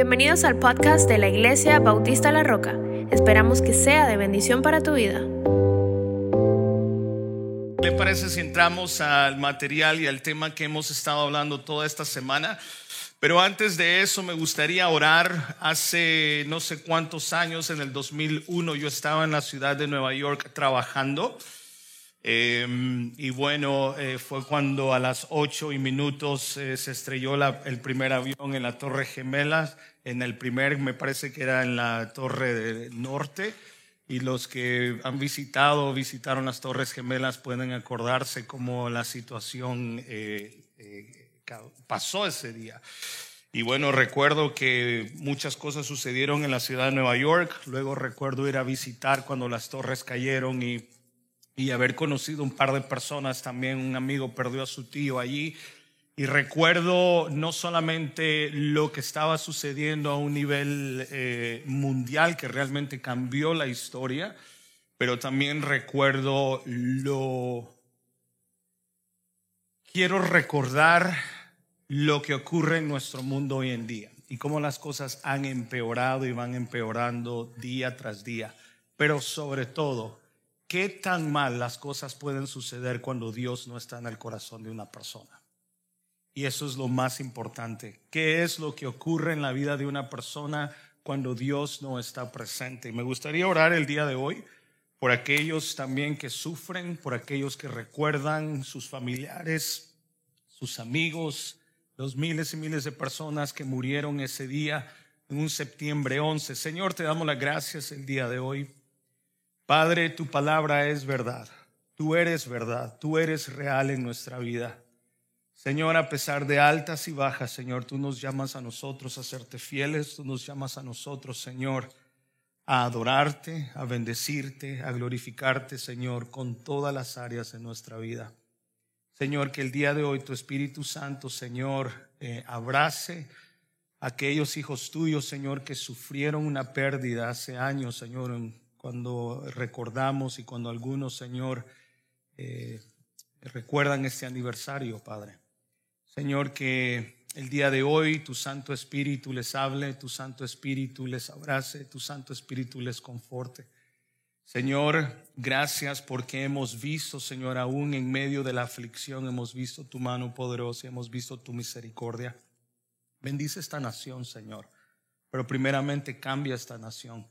Bienvenidos al podcast de la Iglesia Bautista La Roca. Esperamos que sea de bendición para tu vida. ¿Qué le parece si entramos al material y al tema que hemos estado hablando toda esta semana? Pero antes de eso me gustaría orar. Hace no sé cuántos años, en el 2001, yo estaba en la ciudad de Nueva York trabajando. Em, y bueno, eh, fue cuando a las ocho y minutos eh, se estrelló el primer avión en la Torre Gemelas, en el primer, me parece que era en la Torre del Norte. Y los que han visitado o visitaron las Torres Gemelas pueden acordarse cómo la situación eh, pasó ese día. Y bueno, recuerdo que muchas cosas sucedieron en la ciudad de Nueva York. Luego recuerdo ir a visitar cuando las torres cayeron y y haber conocido un par de personas. También un amigo perdió a su tío allí. Y recuerdo no solamente lo que estaba sucediendo a un nivel eh, mundial que realmente cambió la historia, pero también recuerdo lo... Quiero recordar lo que ocurre en nuestro mundo hoy en día y cómo las cosas han empeorado y van empeorando día tras día, pero sobre todo qué tan mal las cosas pueden suceder cuando Dios no está en el corazón de una persona. Y eso es lo más importante. ¿Qué es lo que ocurre en la vida de una persona cuando Dios no está presente? Me gustaría orar el día de hoy por aquellos también que sufren, por aquellos que recuerdan sus familiares, sus amigos, los miles y miles de personas que murieron ese día en un septiembre 11. Señor, te damos las gracias el día de hoy Padre, tu palabra es verdad. Tú eres verdad. Tú eres real en nuestra vida. Señor, a pesar de altas y bajas, Señor, tú nos llamas a nosotros a serte fieles. Tú nos llamas a nosotros, Señor, a adorarte, a bendecirte, a glorificarte, Señor, con todas las áreas de nuestra vida. Señor, que el día de hoy tu Espíritu Santo, Señor, eh, abrace a aquellos hijos tuyos, Señor, que sufrieron una pérdida hace años, Señor, en cuando recordamos y cuando algunos, Señor, eh, recuerdan este aniversario, Padre. Señor, que el día de hoy tu Santo Espíritu les hable, tu Santo Espíritu les abrace, tu Santo Espíritu les conforte. Señor, gracias porque hemos visto, Señor, aún en medio de la aflicción, hemos visto tu mano poderosa, hemos visto tu misericordia. Bendice esta nación, Señor, pero primeramente cambia esta nación.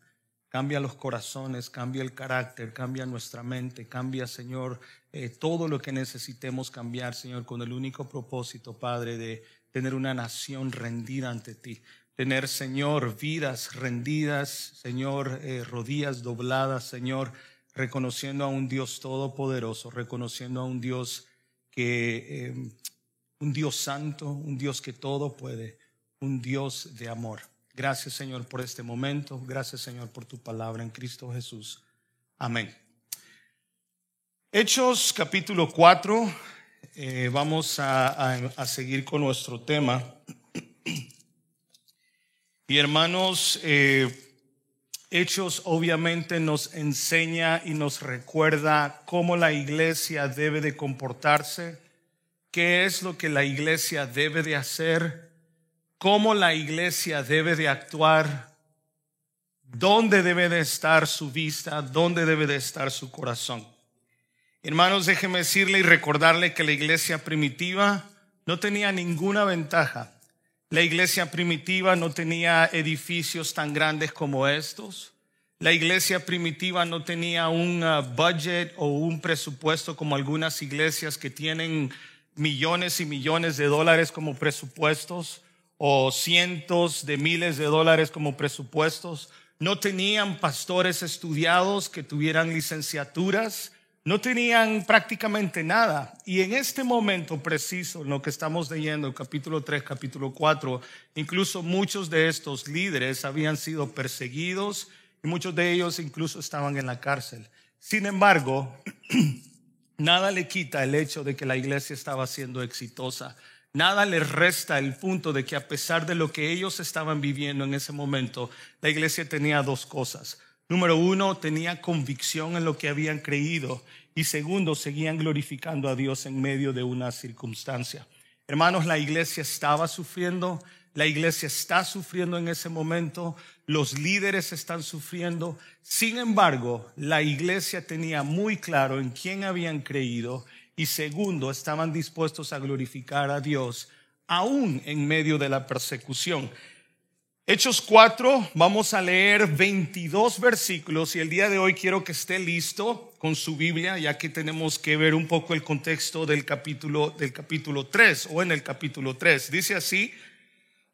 Cambia los corazones, cambia el carácter, cambia nuestra mente, cambia, Señor, eh, todo lo que necesitemos cambiar, Señor, con el único propósito, Padre, de tener una nación rendida ante ti. Tener, Señor, vidas rendidas, Señor, eh, rodillas dobladas, Señor, reconociendo a un Dios todopoderoso, reconociendo a un Dios que, eh, un Dios santo, un Dios que todo puede, un Dios de amor. Gracias Señor por este momento. Gracias Señor por tu palabra en Cristo Jesús. Amén. Hechos capítulo 4. Eh, vamos a, seguir con nuestro tema. Y hermanos, eh, Hechos obviamente nos enseña y nos recuerda cómo la iglesia debe de comportarse, qué es lo que la iglesia debe de hacer cómo la iglesia debe de actuar, dónde debe de estar su vista, dónde debe de estar su corazón. Hermanos, déjeme decirle y recordarle que la iglesia primitiva no tenía ninguna ventaja. La iglesia primitiva no tenía edificios tan grandes como estos. La iglesia primitiva no tenía un uh, budget o un presupuesto como algunas iglesias que tienen millones y millones de dólares como presupuestos o cientos de miles de dólares como presupuestos, no tenían pastores estudiados que tuvieran licenciaturas, no tenían prácticamente nada. Y en este momento preciso, en lo que estamos leyendo, capítulo 3, capítulo 4, incluso muchos de estos líderes habían sido perseguidos y muchos de ellos incluso estaban en la cárcel. Sin embargo, nada le quita el hecho de que la iglesia estaba siendo exitosa Nada les resta el punto de que a pesar de lo que ellos estaban viviendo en ese momento, la iglesia tenía dos cosas. Número uno, tenía convicción en lo que habían creído y segundo, seguían glorificando a Dios en medio de una circunstancia. Hermanos, la iglesia estaba sufriendo, la iglesia está sufriendo en ese momento, los líderes están sufriendo. Sin embargo, la iglesia tenía muy claro en quién habían creído y segundo, estaban dispuestos a glorificar a Dios aún en medio de la persecución. Hechos 4, vamos a leer 22 versículos y el día de hoy quiero que esté listo con su Biblia, ya que tenemos que ver un poco el contexto del capítulo del capítulo 3 o en el capítulo 3. Dice así: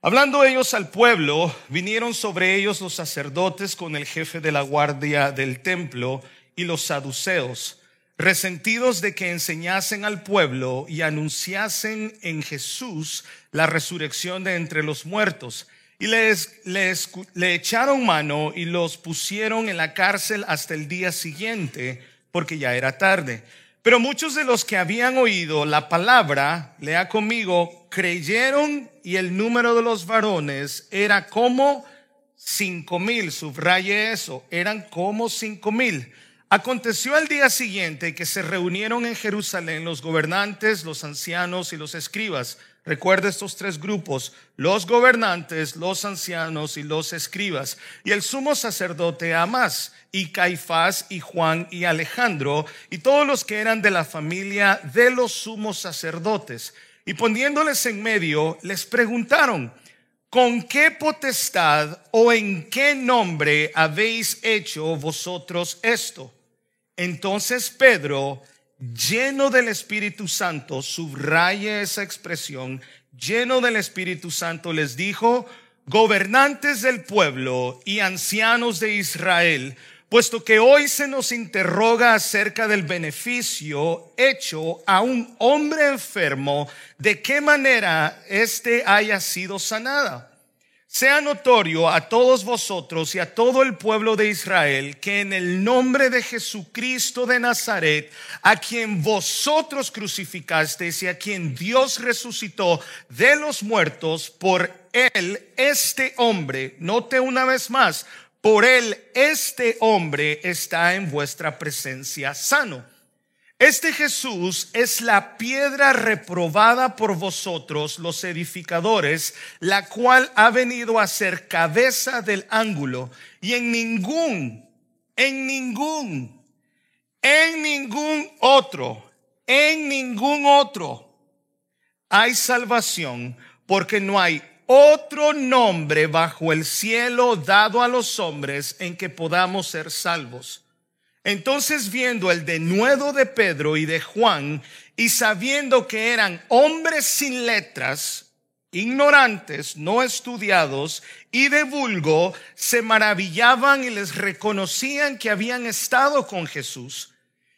Hablando ellos al pueblo, vinieron sobre ellos los sacerdotes con el jefe de la guardia del templo y los saduceos, resentidos de que enseñasen al pueblo y anunciasen en Jesús la resurrección de entre los muertos y les, le echaron mano y los pusieron en la cárcel hasta el día siguiente, porque ya era tarde. Pero muchos de los que habían oído la palabra, lea conmigo, creyeron y el número de los varones era como cinco mil. Subraye eso, eran como cinco mil. Aconteció al día siguiente que se reunieron en Jerusalén los gobernantes, los ancianos y los escribas Recuerda estos tres grupos, los gobernantes, los ancianos y los escribas. Y el sumo sacerdote Amás, y Caifás, y Juan, y Alejandro, y todos los que eran de la familia de los sumos sacerdotes. Y poniéndoles en medio, les preguntaron, ¿con qué potestad o en qué nombre habéis hecho vosotros esto? Entonces Pedro lleno del Espíritu Santo, subraye esa expresión, lleno del Espíritu Santo, les dijo, gobernantes del pueblo y ancianos de Israel, puesto que hoy se nos interroga acerca del beneficio hecho a un hombre enfermo, de qué manera éste haya sido sanada sea notorio a todos vosotros y a todo el pueblo de Israel que en el nombre de Jesucristo de Nazaret, a quien vosotros crucificasteis y a quien Dios resucitó de los muertos, por él este hombre, note una vez más, por él este hombre está en vuestra presencia sano. Este Jesús es la piedra reprobada por vosotros, los edificadores, la cual ha venido a ser cabeza del ángulo. Y en ningún, en ningún, en ningún otro, en ningún otro hay salvación, porque no hay otro nombre bajo el cielo dado a los hombres en que podamos ser salvos. Entonces viendo el denuedo de Pedro y de Juan y sabiendo que eran hombres sin letras, ignorantes, no estudiados y de vulgo, se maravillaban y les reconocían que habían estado con Jesús.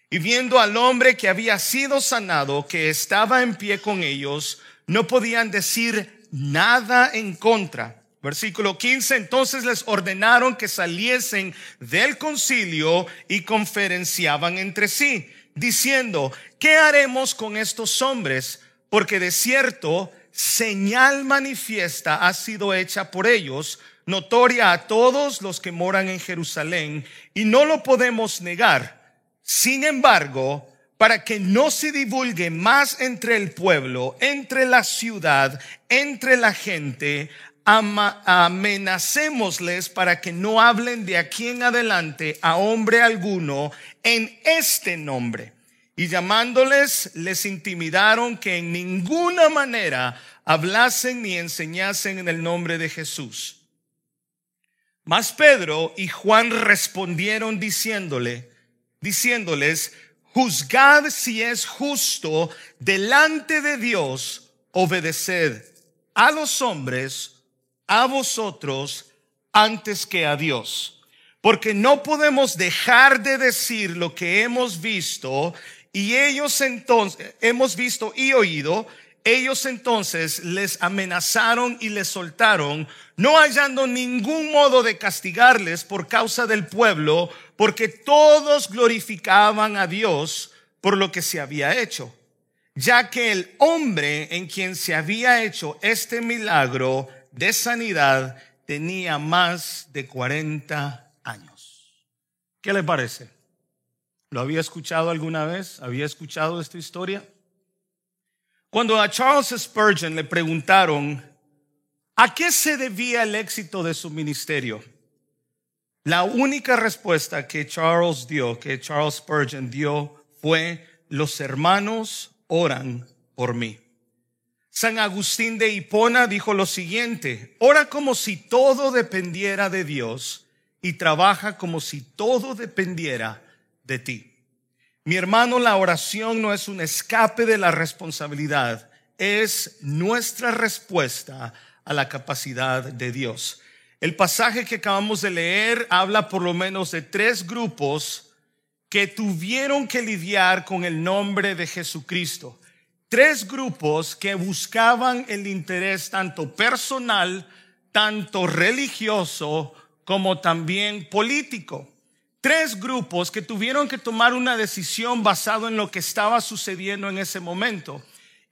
Y viendo al hombre que había sido sanado, que estaba en pie con ellos, no podían decir nada en contra Versículo 15, entonces les ordenaron que saliesen del concilio y conferenciaban entre sí, diciendo, ¿qué haremos con estos hombres? Porque de cierto, señal manifiesta ha sido hecha por ellos, notoria a todos los que moran en Jerusalén, y no lo podemos negar. Sin embargo, para que no se divulgue más entre el pueblo, entre la ciudad, entre la gente, amenacémosles para que no hablen de aquí en adelante a hombre alguno en este nombre. Y llamándoles, les intimidaron que en ninguna manera hablasen ni enseñasen en el nombre de Jesús. Mas Pedro y Juan respondieron diciéndole, diciéndoles, juzgad si es justo delante de Dios obedeced a los hombres a vosotros antes que a Dios. Porque no podemos dejar de decir lo que hemos visto y ellos entonces, hemos visto y oído, ellos entonces les amenazaron y les soltaron, no hallando ningún modo de castigarles por causa del pueblo, porque todos glorificaban a Dios por lo que se había hecho, ya que el hombre en quien se había hecho este milagro de sanidad tenía más de 40 años. ¿Qué le parece? ¿Lo había escuchado alguna vez? ¿Había escuchado esta historia? Cuando a Charles Spurgeon le preguntaron a qué se debía el éxito de su ministerio, la única respuesta que Charles dio, que Charles Spurgeon dio, fue los hermanos oran por mí. San Agustín de Hipona dijo lo siguiente, ora como si todo dependiera de Dios y trabaja como si todo dependiera de ti. Mi hermano, la oración no es un escape de la responsabilidad, es nuestra respuesta a la capacidad de Dios. El pasaje que acabamos de leer habla por lo menos de tres grupos que tuvieron que lidiar con el nombre de Jesucristo. Tres grupos que buscaban el interés tanto personal, tanto religioso, como también político tres grupos que tuvieron que tomar una decisión basado en lo que estaba sucediendo en ese momento.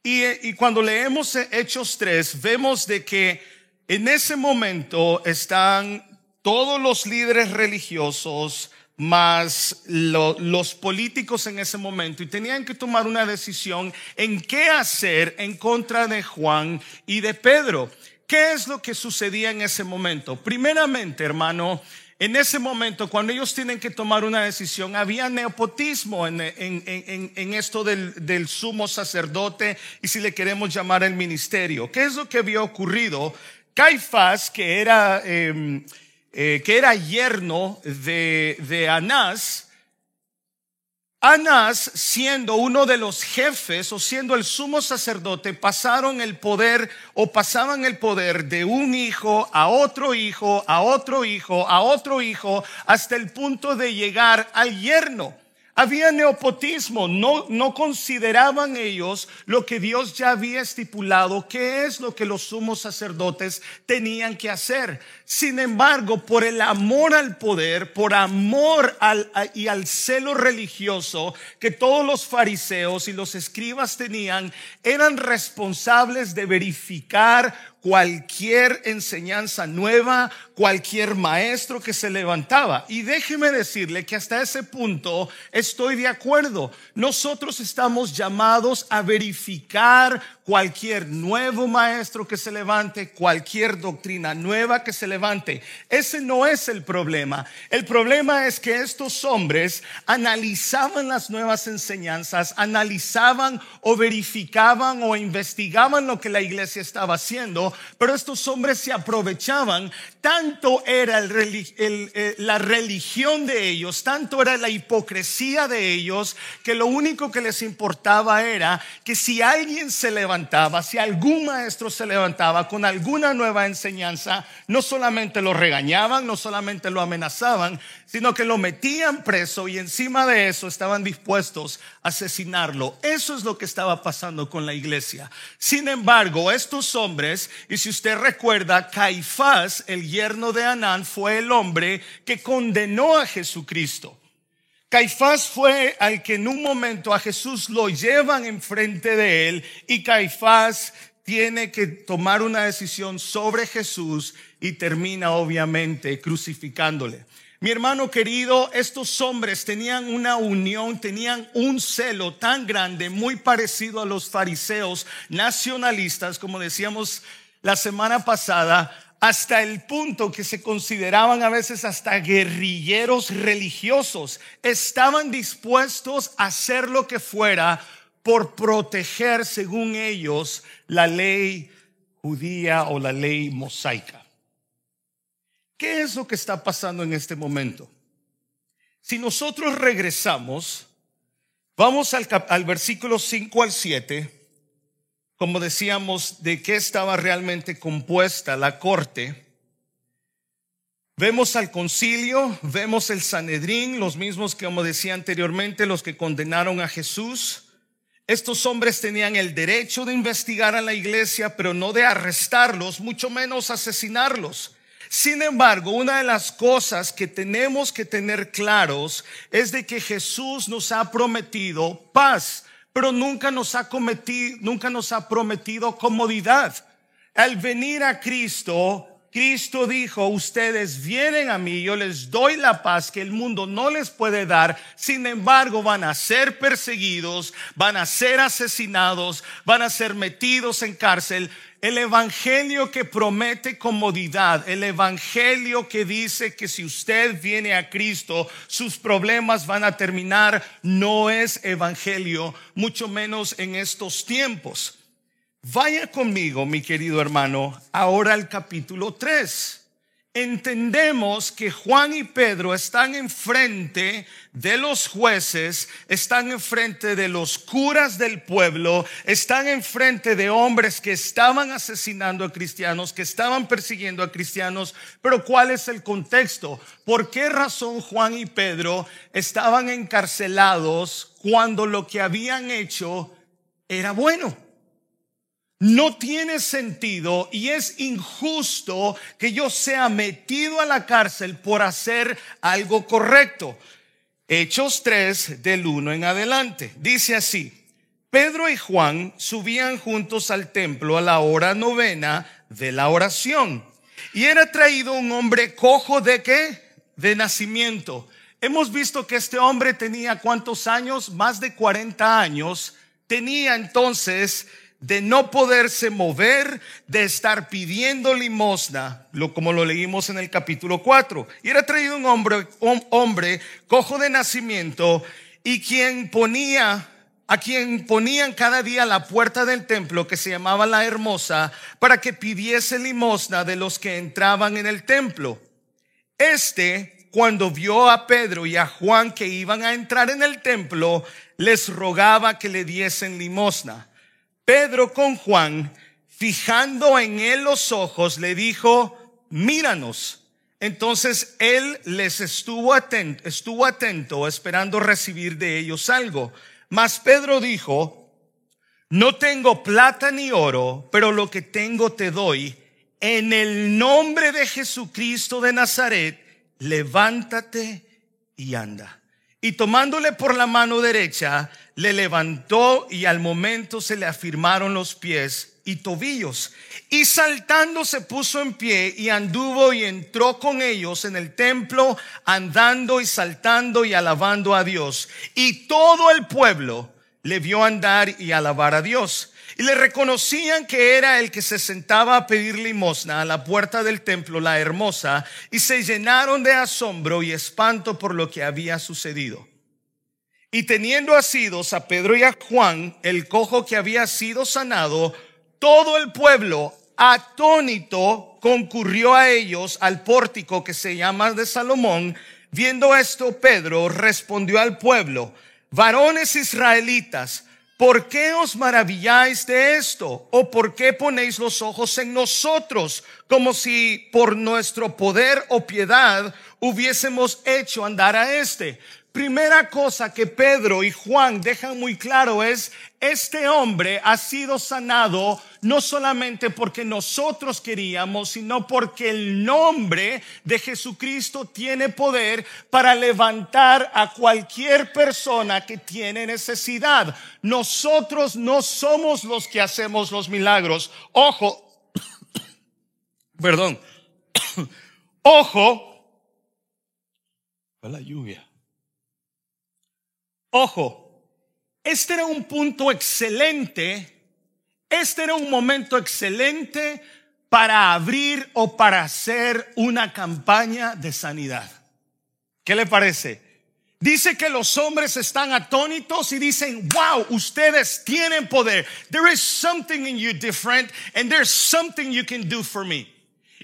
Y, cuando leemos Hechos 3, vemos de que en ese momento están todos los líderes religiosos más los políticos en ese momento y tenían que tomar una decisión en qué hacer en contra de Juan y de Pedro. ¿Qué es lo que sucedía en ese momento? Primeramente, hermano, en ese momento, cuando ellos tienen que tomar una decisión, había nepotismo en, esto del, sumo sacerdote y si le queremos llamar el ministerio. ¿Qué es lo que había ocurrido? Caifás, que era, em, eh, que era yerno de, de Anás, Anás, siendo uno de los jefes o siendo el sumo sacerdote, pasaron el poder o pasaban el poder de un hijo a otro hijo, a otro hijo, a otro hijo, hasta el punto de llegar al yerno. Había neopotismo, no, no consideraban ellos lo que Dios ya había estipulado, qué es lo que los sumos sacerdotes tenían que hacer. Sin embargo, por el amor al poder, por amor al, y al celo religioso que todos los fariseos y los escribas tenían, eran responsables de verificar cualquier enseñanza nueva, cualquier maestro que se levantaba. Y déjeme decirle que hasta ese punto estoy de acuerdo. Nosotros estamos llamados a verificar cualquier nuevo maestro que se levante, cualquier doctrina nueva que se levante. Ese no es el problema. El problema es que estos hombres analizaban las nuevas enseñanzas, analizaban o verificaban o investigaban lo que la iglesia estaba haciendo pero estos hombres se aprovechaban, tanto era eh, la religión de ellos, tanto era la hipocresía de ellos, que lo único que les importaba era que si alguien se levantaba, si algún maestro se levantaba con alguna nueva enseñanza, no solamente lo regañaban, no solamente lo amenazaban, sino que lo metían preso y encima de eso estaban dispuestos a asesinarlo. Eso es lo que estaba pasando con la iglesia. Sin embargo, estos hombres, y si usted recuerda, Caifás, el yerno de Anán, fue el hombre que condenó a Jesucristo. Caifás fue al que en un momento a Jesús lo llevan enfrente de él y Caifás tiene que tomar una decisión sobre Jesús y termina obviamente crucificándole. Mi hermano querido, estos hombres tenían una unión, tenían un celo tan grande, muy parecido a los fariseos nacionalistas, como decíamos la semana pasada, hasta el punto que se consideraban a veces hasta guerrilleros religiosos. Estaban dispuestos a hacer lo que fuera por proteger, según ellos, la ley judía o la ley mosaica. ¿Qué es lo que está pasando en este momento? Si nosotros regresamos, vamos al, al versículo 5 al 7, como decíamos, de qué estaba realmente compuesta la corte. Vemos al concilio, vemos el Sanedrín, los mismos que, como decía anteriormente, los que condenaron a Jesús. Estos hombres tenían el derecho de investigar a la iglesia, pero no de arrestarlos, mucho menos asesinarlos. Sin embargo, una de las cosas que tenemos que tener claros es de que Jesús nos ha prometido paz, pero nunca nos ha cometido, nunca nos ha prometido comodidad. Al venir a Cristo, Cristo dijo, ustedes vienen a mí, yo les doy la paz que el mundo no les puede dar, sin embargo van a ser perseguidos, van a ser asesinados, van a ser metidos en cárcel. El evangelio que promete comodidad, el evangelio que dice que si usted viene a Cristo, sus problemas van a terminar, no es evangelio, mucho menos en estos tiempos. Vaya conmigo, mi querido hermano, ahora al capítulo 3. Entendemos que Juan y Pedro están enfrente de los jueces, están enfrente de los curas del pueblo, están enfrente de hombres que estaban asesinando a cristianos, que estaban persiguiendo a cristianos. Pero ¿cuál es el contexto? ¿Por qué razón Juan y Pedro estaban encarcelados cuando lo que habían hecho era bueno? No tiene sentido y es injusto que yo sea metido a la cárcel por hacer algo correcto. Hechos 3 del 1 en adelante. Dice así, Pedro y Juan subían juntos al templo a la hora novena de la oración. Y era traído un hombre cojo de qué? De nacimiento. Hemos visto que este hombre tenía cuántos años? Más de 40 años. Tenía entonces de no poderse mover, de estar pidiendo limosna, lo, como lo leímos en el capítulo 4. Y era traído un hombre, un hombre cojo de nacimiento y quien ponía a quien ponían cada día la puerta del templo que se llamaba la hermosa para que pidiese limosna de los que entraban en el templo. Este, cuando vio a Pedro y a Juan que iban a entrar en el templo, les rogaba que le diesen limosna. Pedro con Juan, fijando en él los ojos, le dijo, míranos. Entonces él les estuvo atento, estuvo atento esperando recibir de ellos algo. Mas Pedro dijo, no tengo plata ni oro, pero lo que tengo te doy. En el nombre de Jesucristo de Nazaret, levántate y anda. Y tomándole por la mano derecha, le levantó y al momento se le afirmaron los pies y tobillos. Y saltando se puso en pie y anduvo y entró con ellos en el templo, andando y saltando y alabando a Dios. Y todo el pueblo le vio andar y alabar a Dios. Y le reconocían que era el que se sentaba a pedir limosna a la puerta del templo, la hermosa, y se llenaron de asombro y espanto por lo que había sucedido. Y teniendo asidos a Pedro y a Juan, el cojo que había sido sanado, todo el pueblo atónito concurrió a ellos al pórtico que se llama de Salomón. Viendo esto, Pedro respondió al pueblo, varones israelitas, ¿por qué os maravilláis de esto? ¿O por qué ponéis los ojos en nosotros como si por nuestro poder o piedad hubiésemos hecho andar a este? Primera cosa que Pedro y Juan dejan muy claro es, este hombre ha sido sanado no solamente porque nosotros queríamos, sino porque el nombre de Jesucristo tiene poder para levantar a cualquier persona que tiene necesidad. Nosotros no somos los que hacemos los milagros. Ojo, perdón, ojo, la lluvia. Ojo, este era un punto excelente, este era un momento excelente para abrir o para hacer una campaña de sanidad. ¿Qué le parece? Dice que los hombres están atónitos y dicen, wow, ustedes tienen poder. There is something in you different and there's something you can do for me.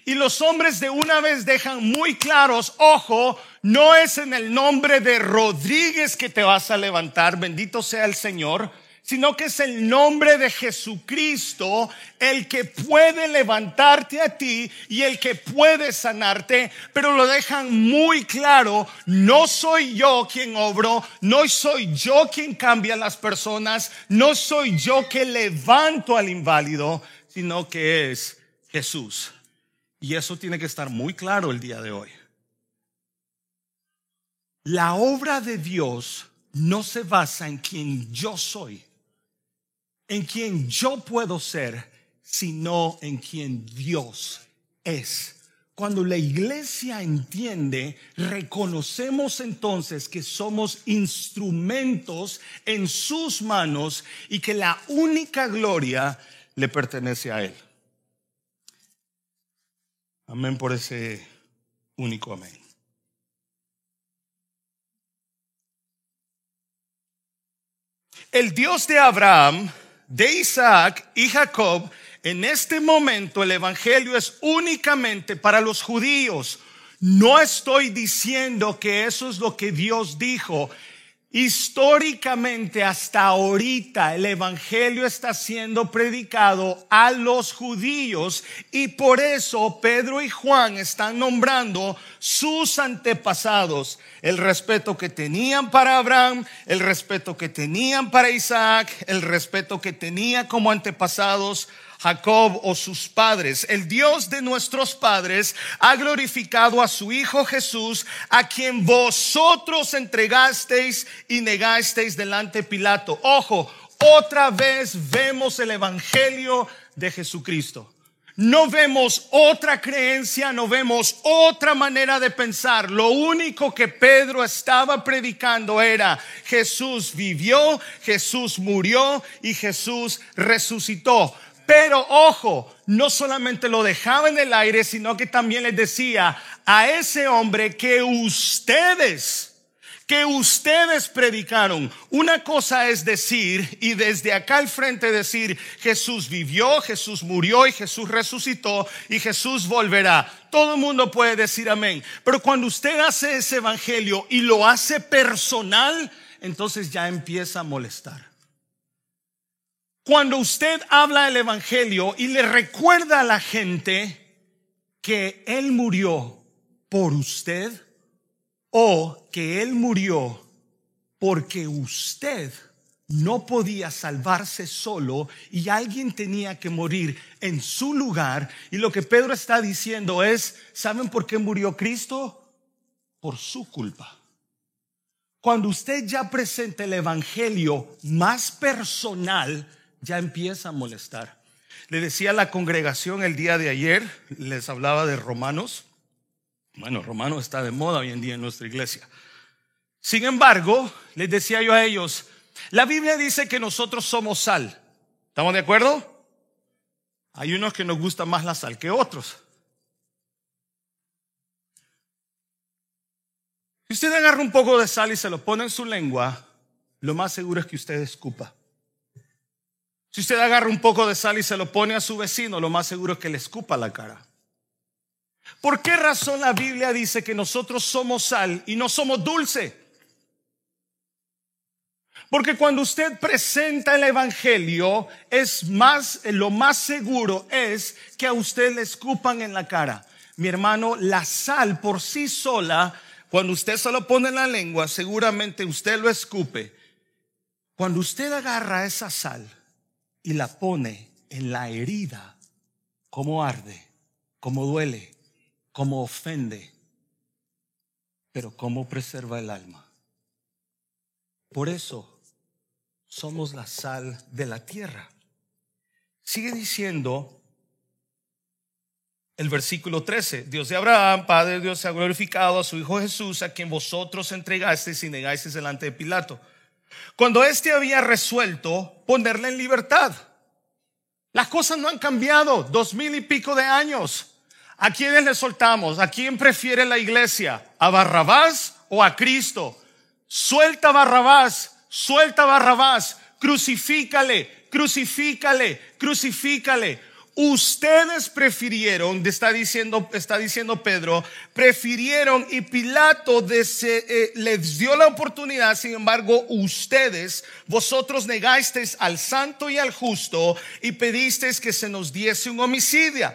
Y los hombres de una vez dejan muy claros, ojo, no es en el nombre de Rodríguez que te vas a levantar, bendito sea el Señor, sino que es el nombre de Jesucristo el que puede levantarte a ti y el que puede sanarte, pero lo dejan muy claro, no soy yo quien obro, no soy yo quien cambia a las personas, no soy yo que levanto al inválido, sino que es Jesús. Y eso tiene que estar muy claro el día de hoy. La obra de Dios no se basa en quien yo soy, en quien yo puedo ser, sino en quien Dios es. Cuando la iglesia entiende, reconocemos entonces que somos instrumentos en sus manos y que la única gloria le pertenece a Él. Amén por ese único amén. El Dios de Abraham, de Isaac y Jacob en este momento el Evangelio es únicamente para los judíos. No estoy diciendo que eso es lo que Dios dijo. Históricamente hasta ahorita el Evangelio está siendo predicado a los judíos y por eso Pedro y Juan están nombrando sus antepasados, el respeto que tenían para Abraham, el respeto que tenían para Isaac, el respeto que tenía como antepasados Jacob o sus padres. El Dios de nuestros padres ha glorificado a su Hijo Jesús, a quien vosotros entregasteis y negasteis delante de Pilato. Ojo, otra vez vemos el Evangelio de Jesucristo. No vemos otra creencia, no vemos otra manera de pensar. Lo único que Pedro estaba predicando era Jesús vivió, Jesús murió y Jesús resucitó. Pero ojo, no solamente lo dejaba en el aire, sino que también les decía a ese hombre que ustedes, que ustedes predicaron. Una cosa es decir, y desde acá al frente decir, Jesús vivió, Jesús murió y Jesús resucitó y Jesús volverá. Todo el mundo puede decir amén. Pero cuando usted hace ese evangelio y lo hace personal, entonces ya empieza a molestar. Cuando usted habla del Evangelio y le recuerda a la gente que Él murió por usted o que Él murió porque usted no podía salvarse solo y alguien tenía que morir en su lugar. Y lo que Pedro está diciendo es, ¿saben por qué murió Cristo? Por su culpa. Cuando usted ya presenta el Evangelio más personal, ya empieza a molestar. Le decía a la congregación el día de ayer, les hablaba de Romanos. Bueno, Romanos está de moda hoy en día en nuestra iglesia. Sin embargo, les decía yo a ellos, la Biblia dice que nosotros somos sal. ¿Estamos de acuerdo? Hay unos que nos gusta más la sal que otros. Si usted agarra un poco de sal y se lo pone en su lengua, lo más seguro es que usted escupa. Si usted agarra un poco de sal y se lo pone a su vecino, lo más seguro es que le escupa la cara. ¿Por qué razón la Biblia dice que nosotros somos sal y no somos dulce? Porque cuando usted presenta el evangelio, es más lo más seguro es que a usted le escupan en la cara. Mi hermano, la sal por sí sola, cuando usted se lo pone en la lengua, seguramente usted lo escupe. Cuando usted agarra esa sal, y la pone en la herida, como arde, como duele, como ofende, pero cómo preserva el alma. Por eso somos la sal de la tierra. Sigue diciendo el versículo 13, Dios de Abraham, Padre de Dios, se ha glorificado a su Hijo Jesús, a quien vosotros entregasteis y negáis delante de Pilato cuando éste había resuelto ponerle en libertad. Las cosas no han cambiado, dos mil y pico de años. ¿A quiénes le soltamos? ¿A quién prefiere la iglesia? ¿A Barrabás o a Cristo? Suelta Barrabás, suelta Barrabás, crucifícale, crucifícale, crucifícale. Ustedes prefirieron, está diciendo, está diciendo Pedro, prefirieron y Pilato eh, les dio la oportunidad, sin embargo, ustedes, vosotros negasteis al santo y al justo y pedisteis que se nos diese un homicidio.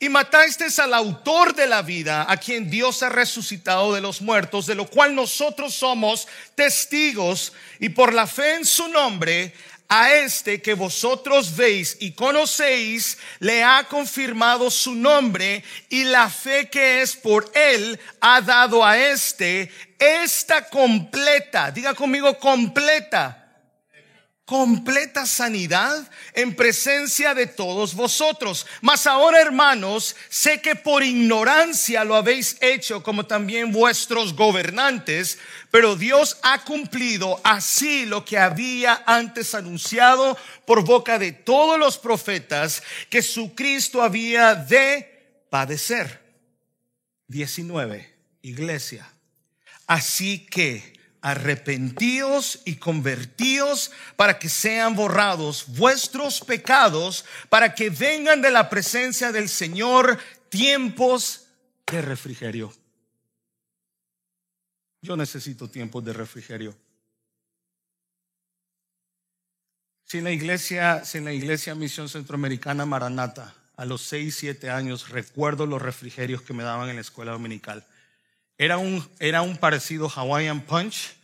Y matasteis al autor de la vida, a quien Dios ha resucitado de los muertos, de lo cual nosotros somos testigos, y por la fe en su nombre a este que vosotros veis y conocéis, le ha confirmado su nombre y la fe que es por él ha dado a este esta completa, diga conmigo completa, completa sanidad en presencia de todos vosotros. Mas ahora, hermanos, sé que por ignorancia lo habéis hecho, como también vuestros gobernantes, pero Dios ha cumplido así lo que había antes anunciado por boca de todos los profetas, que su Cristo había de padecer. 19. Iglesia. Así que arrepentíos y convertíos para que sean borrados vuestros pecados, para que vengan de la presencia del Señor tiempos de refrigerio. Yo necesito tiempos de refrigerio. Si en la iglesia, si la iglesia Misión Centroamericana Maranata, a los 6, 7 años, recuerdo los refrigerios que me daban en la escuela dominical. Era un, era un parecido Hawaiian Punch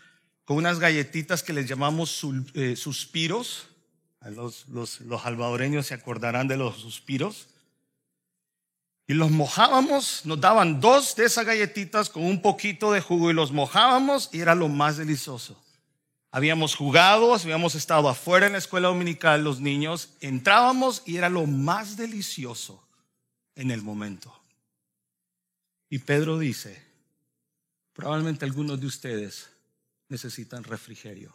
con unas galletitas que les llamamos eh, suspiros. Los, los, los salvadoreños se acordarán de los suspiros. Y los mojábamos, nos daban dos de esas galletitas con un poquito de jugo y los mojábamos y era lo más delicioso. Habíamos jugado, habíamos estado afuera en la escuela dominical, los niños, entrábamos y era lo más delicioso en el momento. Y Pedro dice, Probablemente algunos de ustedes necesitan refrigerio.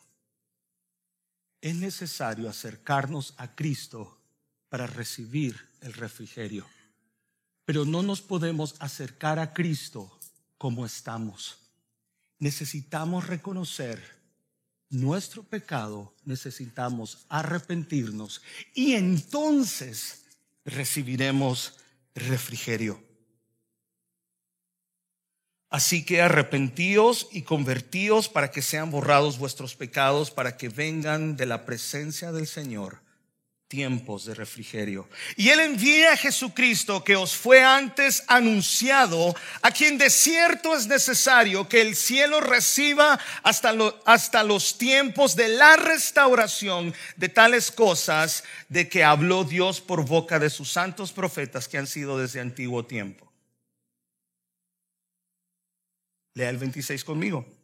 Es necesario acercarnos a Cristo para recibir el refrigerio. Pero no nos podemos acercar a Cristo como estamos. Necesitamos reconocer nuestro pecado, necesitamos arrepentirnos y entonces recibiremos refrigerio. Así que arrepentíos y convertíos para que sean borrados vuestros pecados, para que vengan de la presencia del Señor tiempos de refrigerio. Y Él envía a Jesucristo que os fue antes anunciado, a quien de cierto es necesario que el cielo reciba hasta, hasta los tiempos de la restauración de tales cosas de que habló Dios por boca de sus santos profetas que han sido desde antiguo tiempo. Lea el 26 conmigo.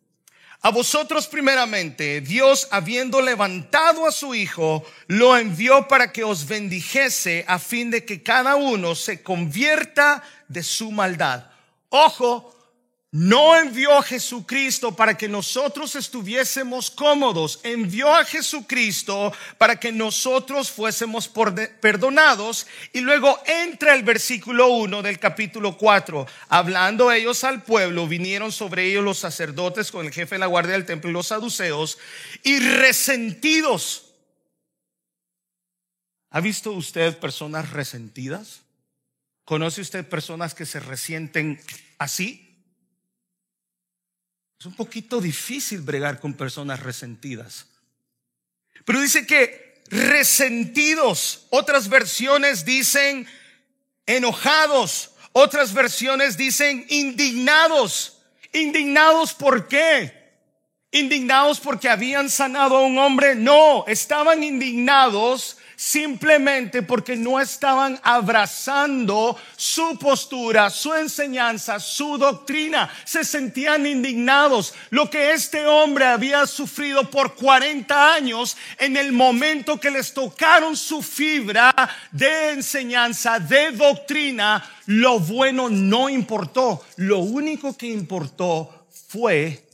A vosotros primeramente, Dios habiendo levantado a su Hijo, lo envió para que os bendijese a fin de que cada uno se convierta de su maldad. Ojo, no envió a Jesucristo para que nosotros estuviésemos cómodos, envió a Jesucristo para que nosotros fuésemos perdonados. Y luego entra el versículo 1 del capítulo 4. Hablando ellos al pueblo, vinieron sobre ellos los sacerdotes con el jefe de la guardia del templo y los saduceos, y resentidos. ¿Ha visto usted personas resentidas? ¿Conoce usted personas que se resienten así? Es un poquito difícil bregar con personas resentidas. Pero dice que resentidos, otras versiones dicen enojados, otras versiones dicen indignados. ¿Indignados por qué? ¿Indignados porque habían sanado a un hombre? No, estaban indignados simplemente porque no estaban abrazando su postura, su enseñanza, su doctrina. Se sentían indignados. Lo que este hombre había sufrido por 40 años en el momento que les tocaron su fibra de enseñanza, de doctrina, lo bueno no importó. Lo único que importó fue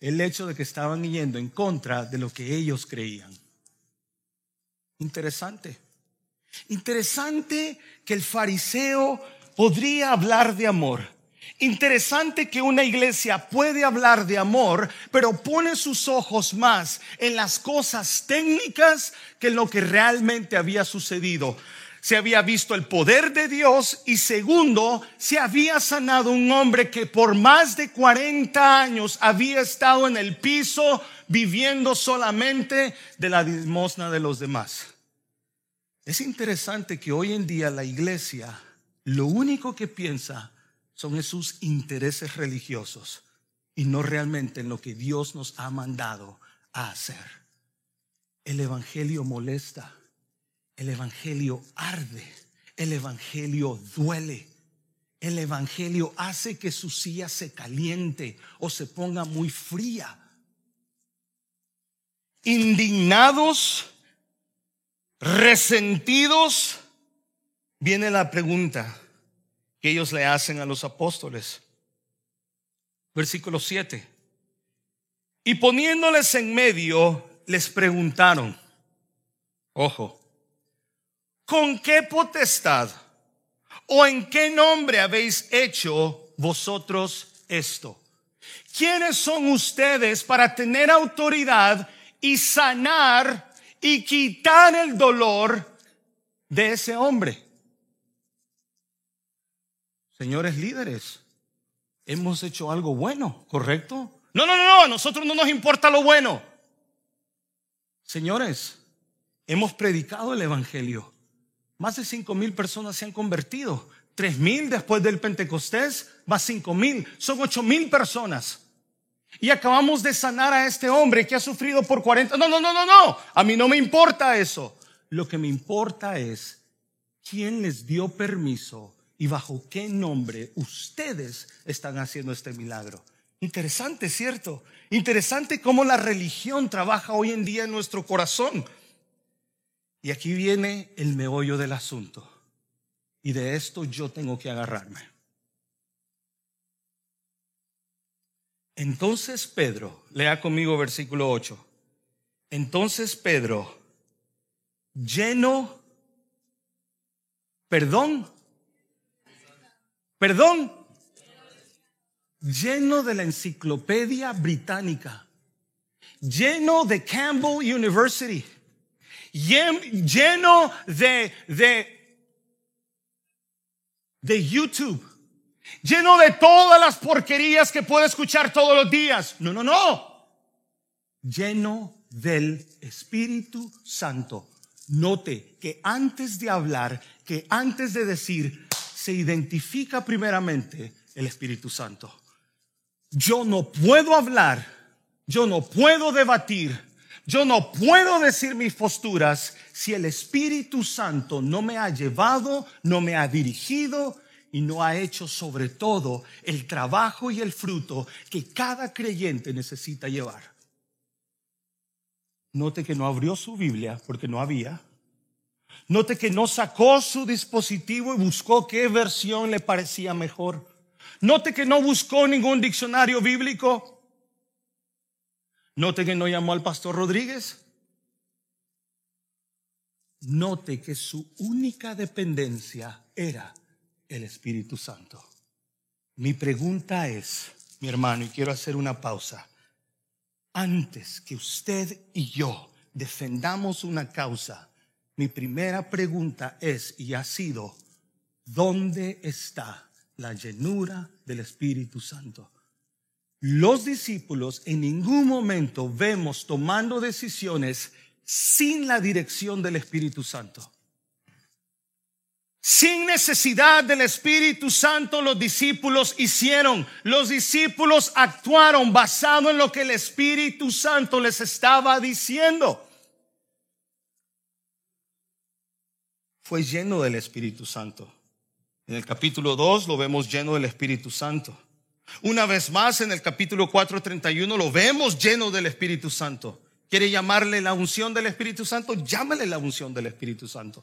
el hecho de que estaban yendo en contra de lo que ellos creían. Interesante. Interesante que el fariseo podría hablar de amor. Interesante que una iglesia puede hablar de amor, pero pone sus ojos más en las cosas técnicas que en lo que realmente había sucedido. Se había visto el poder de Dios y segundo, se había sanado un hombre que por más de 40 años había estado en el piso viviendo solamente de la limosna de los demás. Es interesante que hoy en día la iglesia lo único que piensa son en sus intereses religiosos y no realmente en lo que Dios nos ha mandado a hacer. El Evangelio molesta, el Evangelio arde, el Evangelio duele. El Evangelio hace que su silla se caliente o se ponga muy fría. indignados, resentidos, viene la pregunta que ellos le hacen a los apóstoles. Versículo 7. Y poniéndoles en medio, les preguntaron, ojo, ¿con qué potestad o en qué nombre habéis hecho vosotros esto? ¿Quiénes son ustedes para tener autoridad y sanar y quitar el dolor de ese hombre? Señores líderes, hemos hecho algo bueno, ¿correcto? No, no, no, no, a nosotros no nos importa lo bueno. Señores, hemos predicado el Evangelio. Más de cinco mil personas se han convertido. Tres mil después del Pentecostés, más cinco mil. Son ocho mil personas. Y acabamos de sanar a este hombre que ha sufrido por 40. No, no, no, no, no. A mí no me importa eso. Lo que me importa es quién les dio permiso y bajo qué nombre ustedes están haciendo este milagro. Interesante, ¿cierto? Interesante cómo la religión trabaja hoy en día en nuestro corazón. Y aquí viene el meollo del asunto. Y de esto yo tengo que agarrarme. Entonces Pedro, lea conmigo versículo 8. Entonces Pedro, lleno, perdón, perdón, lleno de la enciclopedia británica, lleno de Campbell University, lleno de, de, de YouTube, lleno de todas las porquerías que puede escuchar todos los días. No, no, no. Lleno del Espíritu Santo. Note que antes de hablar, que antes de decir, se identifica primeramente el Espíritu Santo. Yo no puedo hablar, yo no puedo debatir, yo no puedo decir mis posturas si el Espíritu Santo no me ha llevado, no me ha dirigido y no ha hecho sobre todo el trabajo y el fruto que cada creyente necesita llevar. Note que no abrió su Biblia porque no había. Note que no sacó su dispositivo y buscó qué versión le parecía mejor. Note que no buscó ningún diccionario bíblico. Note que no llamó al pastor Rodríguez. Note que su única dependencia era el Espíritu Santo. Mi pregunta es, mi hermano, y quiero hacer una pausa. Antes que usted y yo defendamos una causa, mi primera pregunta es y ha sido, ¿dónde está la llenura del Espíritu Santo. Los discípulos en ningún momento vemos tomando decisiones sin la dirección del Espíritu Santo. Sin necesidad del Espíritu Santo los discípulos hicieron. Los discípulos actuaron basado en lo que el Espíritu Santo les estaba diciendo. Fue lleno del Espíritu Santo. En el capítulo 2 lo vemos lleno del Espíritu Santo. Una vez más en el capítulo 4:31 lo vemos lleno del Espíritu Santo. ¿Quiere llamarle la unción del Espíritu Santo? Llámale la unción del Espíritu Santo.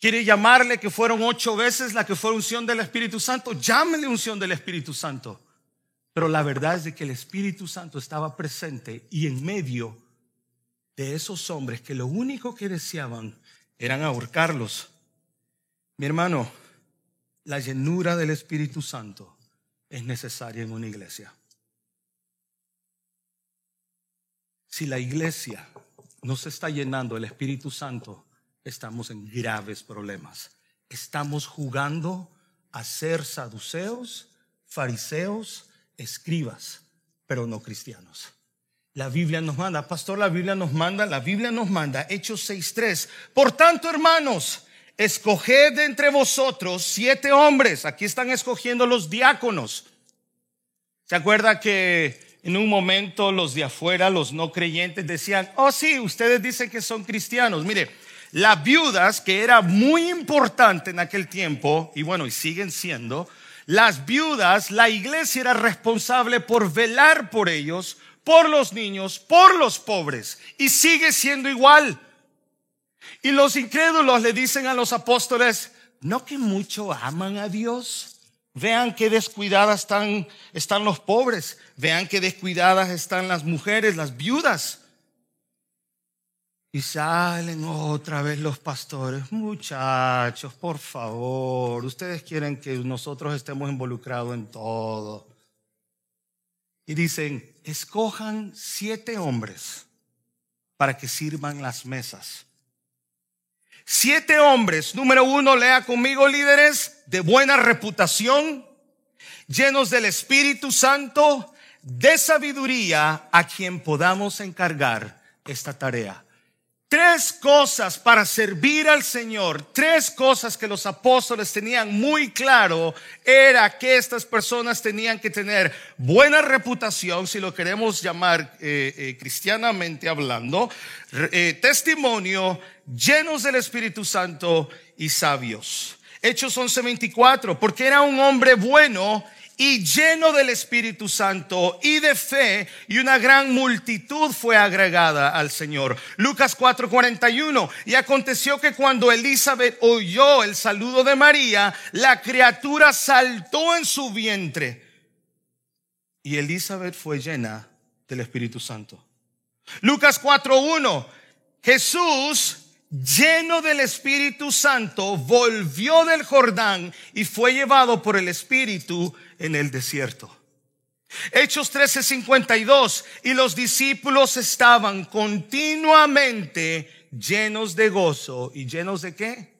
¿Quiere llamarle que fueron ocho veces la que fue unción del Espíritu Santo? Llámele unción del Espíritu Santo. Pero la verdad es de que el Espíritu Santo estaba presente y en medio de esos hombres que lo único que deseaban eran ahorcarlos mi hermano, la llenura del Espíritu Santo es necesaria en una iglesia. Si la iglesia no se está llenando del Espíritu Santo, estamos en graves problemas. Estamos jugando a ser saduceos, fariseos, escribas, pero no cristianos. La Biblia nos manda, pastor, la Biblia nos manda, la Biblia nos manda, Hechos 6.3. Por tanto, hermanos, escoged entre vosotros siete hombres. Aquí están escogiendo los diáconos. ¿Se acuerda que en un momento los de afuera, los no creyentes, decían, oh sí, ustedes dicen que son cristianos? Mire, las viudas, que era muy importante en aquel tiempo, y bueno, y siguen siendo, las viudas, la iglesia era responsable por velar por ellos, por los niños, por los pobres, y sigue siendo igual. Y los incrédulos le dicen a los apóstoles, no que mucho aman a Dios. Vean qué descuidadas están, están los pobres. Vean qué descuidadas están las mujeres, las viudas. Y salen otra vez los pastores. Muchachos, por favor, ustedes quieren que nosotros estemos involucrados en todo. Y dicen, escojan siete hombres para que sirvan las mesas. Siete hombres, número uno, lea conmigo líderes de buena reputación, llenos del Espíritu Santo, de sabiduría, a quien podamos encargar esta tarea. Tres cosas para servir al Señor, tres cosas que los apóstoles tenían muy claro, era que estas personas tenían que tener buena reputación, si lo queremos llamar eh, eh, cristianamente hablando, eh, testimonio, llenos del Espíritu Santo y sabios. Hechos 11:24, porque era un hombre bueno y lleno del Espíritu Santo y de fe, y una gran multitud fue agregada al Señor. Lucas 4:41, y aconteció que cuando Elizabeth oyó el saludo de María, la criatura saltó en su vientre, y Elizabeth fue llena del Espíritu Santo. Lucas 4:1, Jesús lleno del Espíritu Santo, volvió del Jordán y fue llevado por el Espíritu en el desierto. Hechos 13:52, y los discípulos estaban continuamente llenos de gozo y llenos de qué?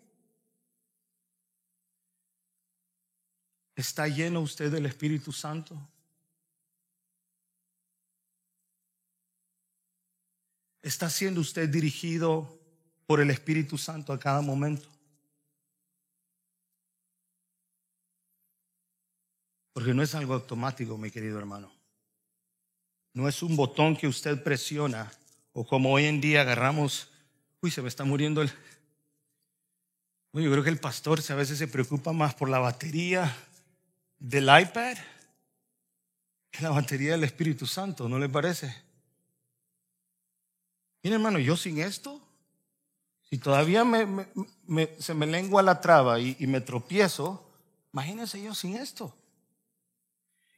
¿Está lleno usted del Espíritu Santo? ¿Está siendo usted dirigido por el Espíritu Santo a cada momento. Porque no es algo automático, mi querido hermano. No es un botón que usted presiona o como hoy en día agarramos, uy, se me está muriendo el... Uy, yo creo que el pastor a veces se preocupa más por la batería del iPad que la batería del Espíritu Santo, ¿no le parece? Mire hermano, yo sin esto si todavía se me lengua la traba y, y me tropiezo, imagínense yo sin esto.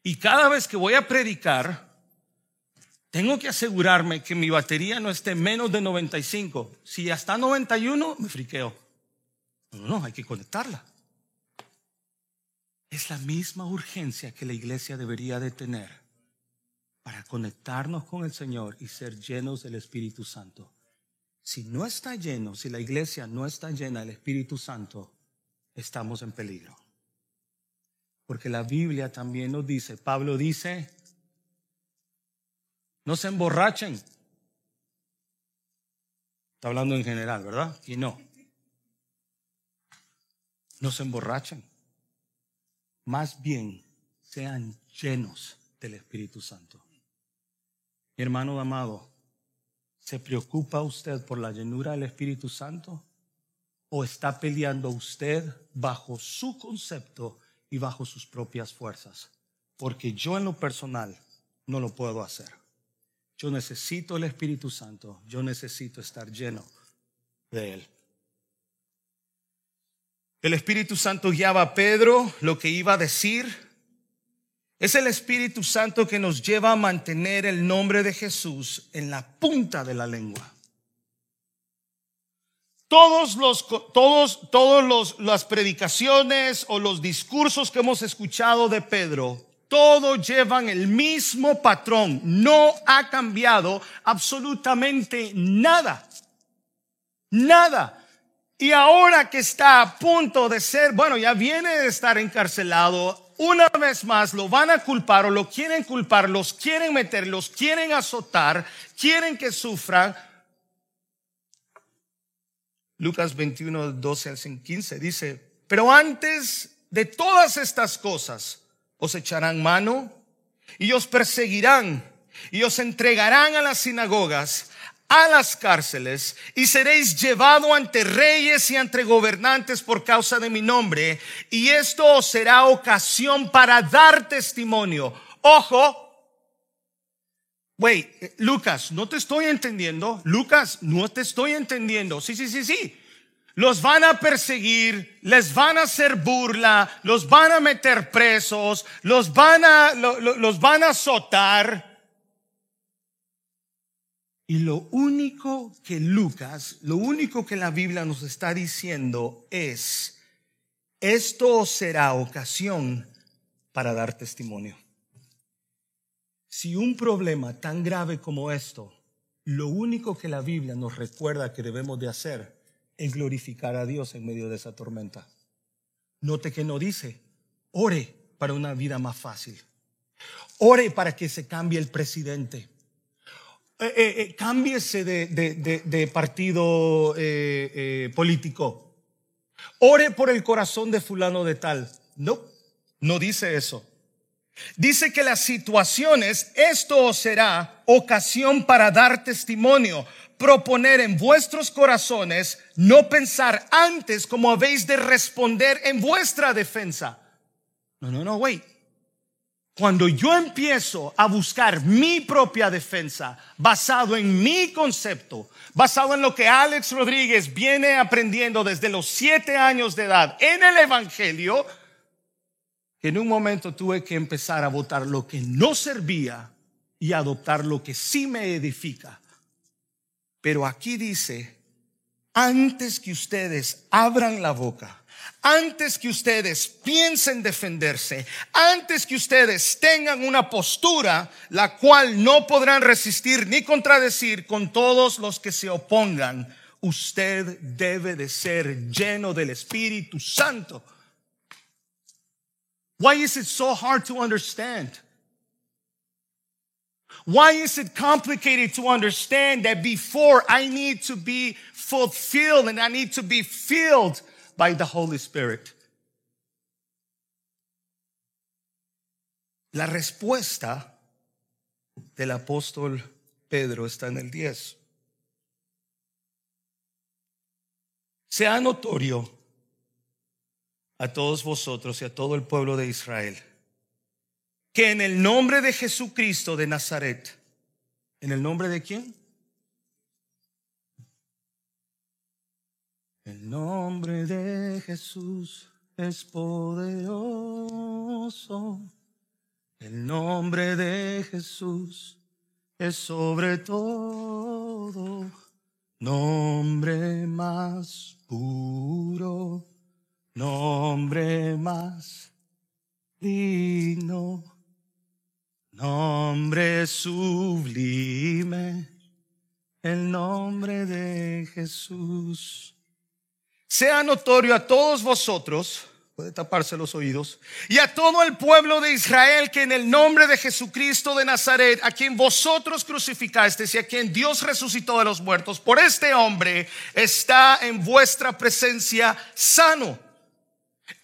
Y cada vez que voy a predicar, tengo que asegurarme que mi batería no esté menos de 95. Si ya está 91, me friqueo. No, no, hay que conectarla. Es la misma urgencia que la iglesia debería de tener para conectarnos con el Señor y ser llenos del Espíritu Santo. Si no está lleno, si la iglesia no está llena del Espíritu Santo, estamos en peligro. Porque la Biblia también nos dice, Pablo dice, no se emborrachen. Está hablando en general, ¿verdad? Y no. No se emborrachen. Más bien sean llenos del Espíritu Santo. Mi hermano amado, ¿Se preocupa usted por la llenura del Espíritu Santo? ¿O está peleando usted bajo su concepto y bajo sus propias fuerzas? Porque yo en lo personal no lo puedo hacer. Yo necesito el Espíritu Santo. Yo necesito estar lleno de Él. El Espíritu Santo guiaba a Pedro lo que iba a decir es el Espíritu Santo que nos lleva a mantener el nombre de Jesús en la punta de la lengua. Todos los, todos, todos los, las predicaciones o los discursos que hemos escuchado de Pedro, todos llevan el mismo patrón. No ha cambiado absolutamente nada. Nada. Y ahora que está a punto de ser, bueno, ya viene de estar encarcelado, una vez más lo van a culpar o lo quieren culpar, los quieren meter, los quieren azotar, quieren que sufran. Lucas 21, 12 al 15 dice, pero antes de todas estas cosas os echarán mano y os perseguirán y os entregarán a las sinagogas a las cárceles y seréis llevado ante reyes y ante gobernantes por causa de mi nombre. Y esto será ocasión para dar testimonio. Ojo, Wait, eh, Lucas, no te estoy entendiendo. Lucas, no te estoy entendiendo. Sí, sí, sí, sí. Los van a perseguir, les van a hacer burla, los van a meter presos, los van a, los van a azotar. Y lo único que Lucas, lo único que la Biblia nos está diciendo es, esto será ocasión para dar testimonio. Si un problema tan grave como esto, lo único que la Biblia nos recuerda que debemos de hacer es glorificar a Dios en medio de esa tormenta. Note que no dice, ore para una vida más fácil. Ore para que se cambie el presidente. Eh, eh, eh, cámbiese de, partido político. Ore por el corazón de fulano de tal. No, no dice eso. Dice que las situaciones, esto será ocasión para dar testimonio, proponer en vuestros corazones, no pensar antes como habéis de responder en vuestra defensa. No, no, no, wait. Cuando yo empiezo a buscar mi propia defensa basado en mi concepto, basado en lo que Alex Rodríguez viene aprendiendo desde los siete años de edad en el Evangelio, en un momento tuve que empezar a votar lo que no servía y adoptar lo que sí me edifica. Pero aquí dice, antes que ustedes abran la boca, antes que ustedes piensen defenderse, antes que ustedes tengan una postura la cual no podrán resistir ni contradecir con todos los que se opongan, usted debe de ser lleno del Espíritu Santo. Why is it so hard to understand? Why is it complicated to understand that before I need to be fulfilled and I need to be filled by the Holy Spirit? La respuesta del apóstol Pedro está en el 10. Sea notorio a todos vosotros y a todo el pueblo de Israel que en el nombre de Jesucristo de Nazaret, ¿en el nombre de quién? El nombre de Jesús es poderoso. El nombre de Jesús es sobre todo. Nombre más puro, nombre más digno, nombre sublime, el nombre de Jesús sea notorio a todos vosotros, puede taparse los oídos, y a todo el pueblo de Israel que en el nombre de Jesucristo de Nazaret, a quien vosotros crucificasteis y a quien Dios resucitó de los muertos, por este hombre está en vuestra presencia sano.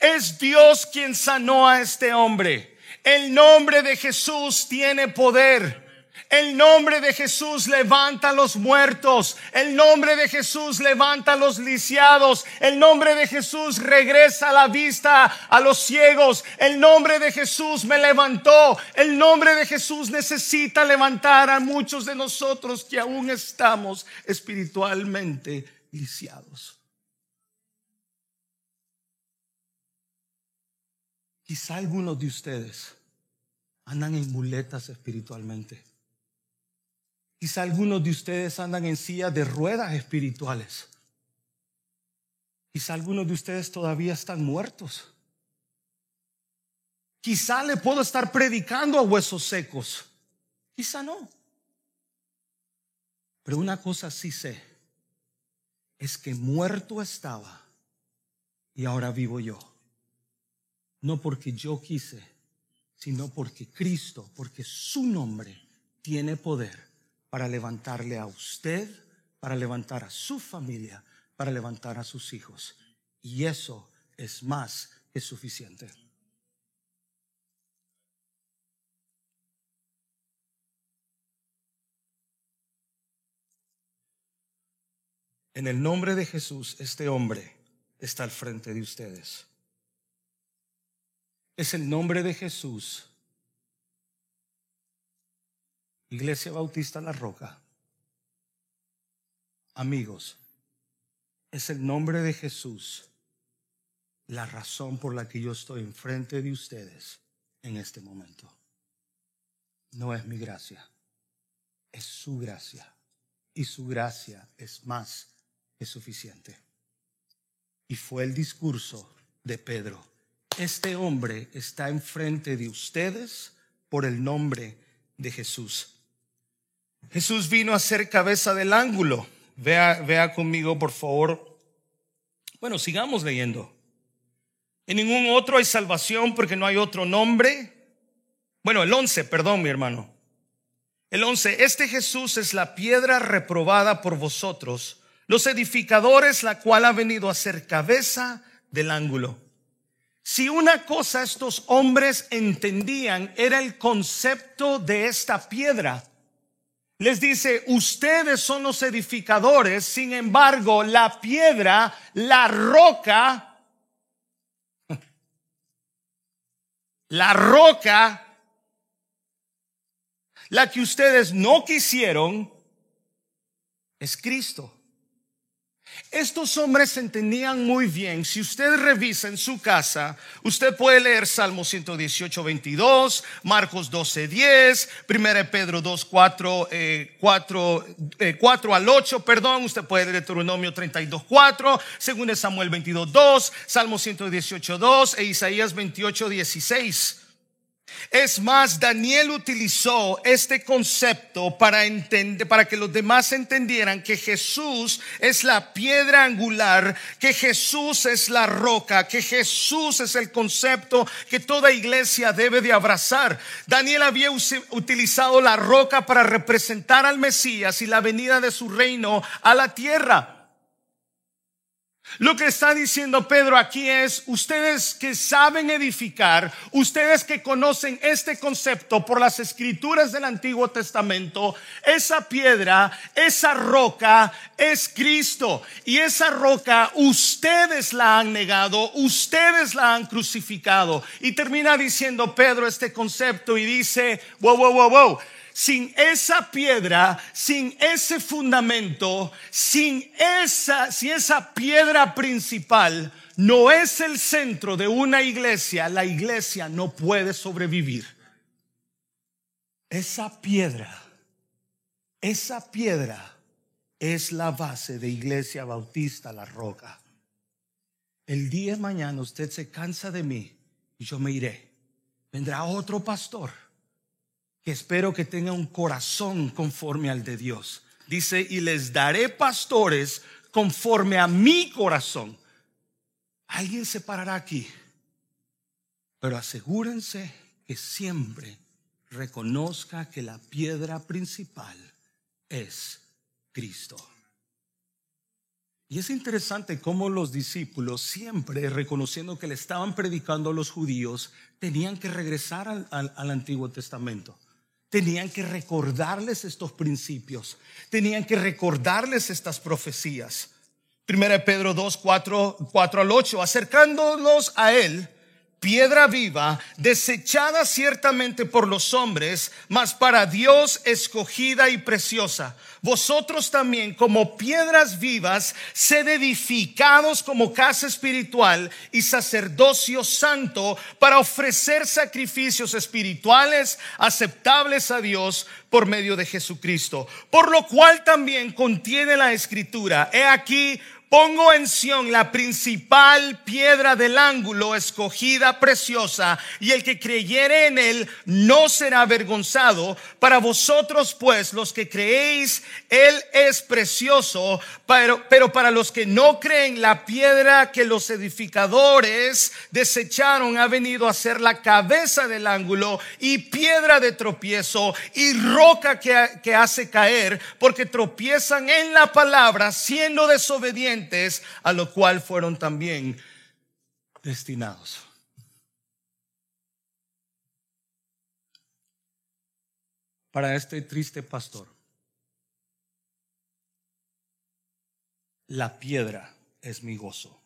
Es Dios quien sanó a este hombre. El nombre de Jesús tiene poder. El nombre de Jesús levanta a los muertos. El nombre de Jesús levanta a los lisiados. El nombre de Jesús regresa la vista a los ciegos. El nombre de Jesús me levantó. El nombre de Jesús necesita levantar a muchos de nosotros que aún estamos espiritualmente lisiados. Quizá algunos de ustedes andan en muletas espiritualmente. Quizá algunos de ustedes andan en silla de ruedas espirituales. Quizá algunos de ustedes todavía están muertos. Quizá le puedo estar predicando a huesos secos. Quizá no. Pero una cosa sí sé, es que muerto estaba y ahora vivo yo. No porque yo quise, sino porque Cristo, porque su nombre tiene poder para levantarle a usted, para levantar a su familia, para levantar a sus hijos. Y eso es más que suficiente. En el nombre de Jesús, este hombre está al frente de ustedes. Es el nombre de Jesús Iglesia Bautista La Roca, amigos, es el nombre de Jesús la razón por la que yo estoy enfrente de ustedes en este momento. No es mi gracia, es su gracia. Y su gracia es más que suficiente. Y fue el discurso de Pedro. Este hombre está enfrente de ustedes por el nombre de Jesús. Jesús vino a ser cabeza del ángulo. Vea, vea conmigo, por favor. Bueno, sigamos leyendo. En ningún otro hay salvación porque no hay otro nombre. Bueno, el once, perdón, mi hermano. El once, este Jesús es la piedra reprobada por vosotros, los edificadores, la cual ha venido a ser cabeza del ángulo. Si una cosa estos hombres entendían era el concepto de esta piedra, les dice, ustedes son los edificadores, sin embargo, la piedra, la roca, la roca, la que ustedes no quisieron, es Cristo. Estos hombres entendían muy bien. Si usted revisa en su casa, usted puede leer Salmo 118, 22, Marcos 12, 10, 1 Pedro 2, 4, 4, 4 al 8, perdón. Usted puede leer Deuteronomio 32, 4, 2 Samuel 22, 2, Salmo 118, 2 e Isaías 28, 16. Es más, Daniel utilizó este concepto para, entender, para que los demás entendieran que Jesús es la piedra angular, que Jesús es la roca, que Jesús es el concepto que toda iglesia debe de abrazar. Daniel había utilizado la roca para representar al Mesías y la venida de su reino a la tierra. Lo que está diciendo Pedro aquí es, ustedes que saben edificar, ustedes que conocen este concepto por las escrituras del Antiguo Testamento, esa piedra, esa roca es Cristo. Y esa roca ustedes la han negado, ustedes la han crucificado. Y termina diciendo Pedro este concepto y dice, wow, wow, wow, wow sin esa piedra, sin ese fundamento, sin esa, si esa piedra principal no es el centro de una iglesia, la iglesia no puede sobrevivir. Esa piedra, esa piedra es la base de Iglesia Bautista La Roca. El día de mañana usted se cansa de mí y yo me iré. Vendrá otro pastor que espero que tenga un corazón conforme al de Dios. Dice, y les daré pastores conforme a mi corazón. Alguien se parará aquí, pero asegúrense que siempre reconozca que la piedra principal es Cristo. Y es interesante cómo los discípulos, siempre reconociendo que le estaban predicando a los judíos, tenían que regresar al, al Antiguo Testamento. Tenían que recordarles estos principios, tenían que recordarles estas profecías. Primera Pedro 2, 4, 4 al 8, acercándonos a Él, piedra viva, desechada ciertamente por los hombres, mas para Dios escogida y preciosa. Vosotros también, como piedras vivas, sed edificados como casa espiritual y sacerdocio santo para ofrecer sacrificios espirituales aceptables a Dios por medio de Jesucristo. Por lo cual también contiene la escritura. He aquí, Pongo en Sión la principal piedra del ángulo, escogida, preciosa, y el que creyere en él no será avergonzado. Para vosotros, pues, los que creéis, él es precioso, pero, para los que no creen, la piedra que los edificadores desecharon ha venido a ser la cabeza del ángulo y piedra de tropiezo y roca que hace caer, porque tropiezan en la palabra, siendo desobedientes a lo cual fueron también destinados. Para este triste pastor, la piedra es mi gozo.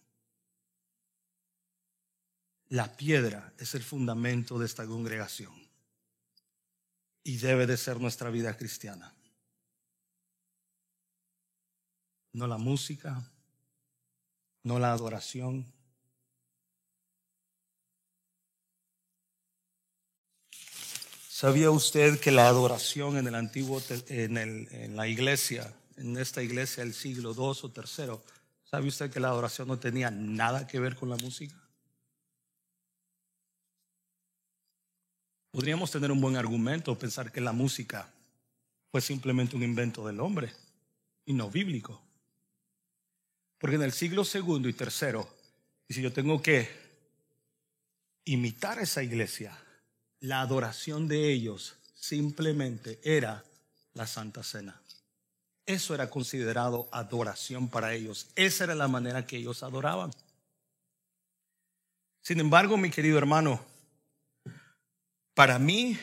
La piedra es el fundamento de esta congregación. y debe de ser nuestra vida cristiana. No la música, no la adoración. ¿Sabía usted que la adoración en el antiguo, en, el, en la iglesia, en esta iglesia del siglo II o III, ¿sabe usted que la adoración no tenía nada que ver con la música? Podríamos tener un buen argumento, pensar que la música fue simplemente un invento del hombre y no bíblico. Porque en el siglo segundo y tercero, y si yo tengo que imitar esa iglesia, la adoración de ellos simplemente era la Santa Cena. Eso era considerado adoración para ellos. Esa era la manera que ellos adoraban. Sin embargo, mi querido hermano, para mí,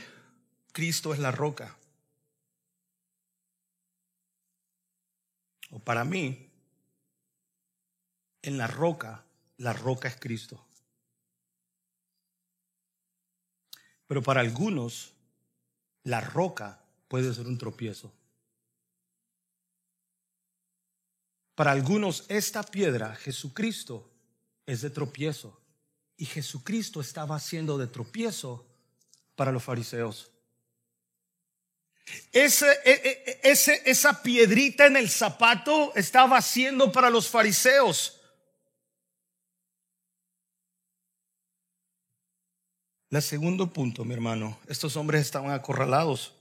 Cristo es la roca. O para mí, en la roca, la roca es Cristo. Pero para algunos, la roca puede ser un tropiezo. Para algunos, esta piedra, Jesucristo, es de tropiezo. Y Jesucristo estaba haciendo de tropiezo para los fariseos. E, e, ese, esa piedrita en el zapato estaba haciendo para los fariseos. El segundo punto, mi hermano, estos hombres estaban acorralados.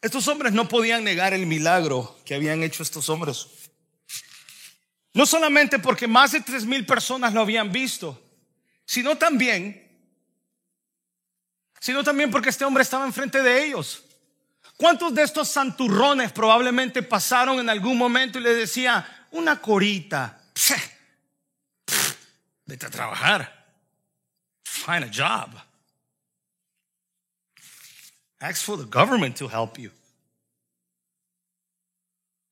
Estos hombres no podían negar el milagro que habían hecho estos hombres. No solamente porque más de tres mil personas lo habían visto, sino también sino también porque este hombre estaba enfrente de ellos. ¿Cuántos de estos santurrones probablemente pasaron en algún momento y le decía, una corita, vete a trabajar, find a job, ask for the government to help you.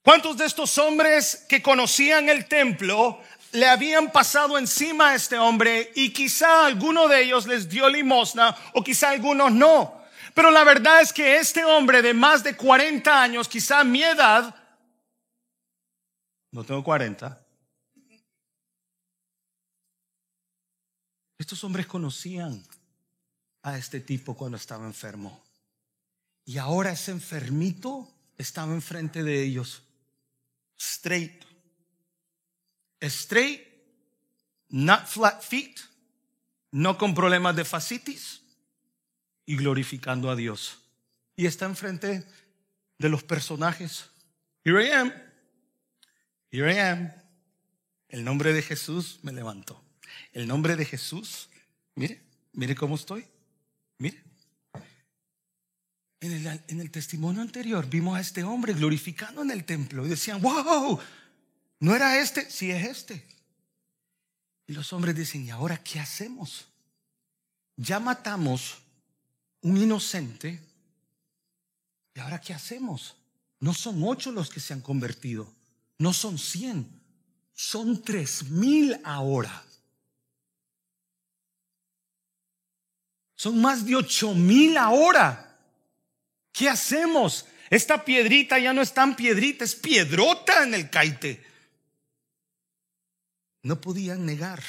¿Cuántos de estos hombres que conocían el templo le habían pasado encima a este hombre y quizá alguno de ellos les dio limosna o quizá algunos no. Pero la verdad es que este hombre de más de 40 años, quizá mi edad, no tengo 40, estos hombres conocían a este tipo cuando estaba enfermo. Y ahora ese enfermito estaba enfrente de ellos, straight straight, not flat feet, no con problemas de fascitis y glorificando a Dios. Y está enfrente de los personajes. Here I am. Here I am. El nombre de Jesús me levantó. El nombre de Jesús, mire, mire cómo estoy. Mire. En el, testimonio anterior vimos a este hombre glorificando en el templo y decían, wow, ¿No era este? Sí es este. Y los hombres dicen, ¿y ahora qué hacemos? Ya matamos un inocente. ¿Y ahora qué hacemos? No son ocho los que se han convertido. No son cien. Son tres mil ahora. Son más de ocho mil ahora. ¿Qué hacemos? Esta piedrita ya no es tan piedrita, es piedrota en el caite no podían negar.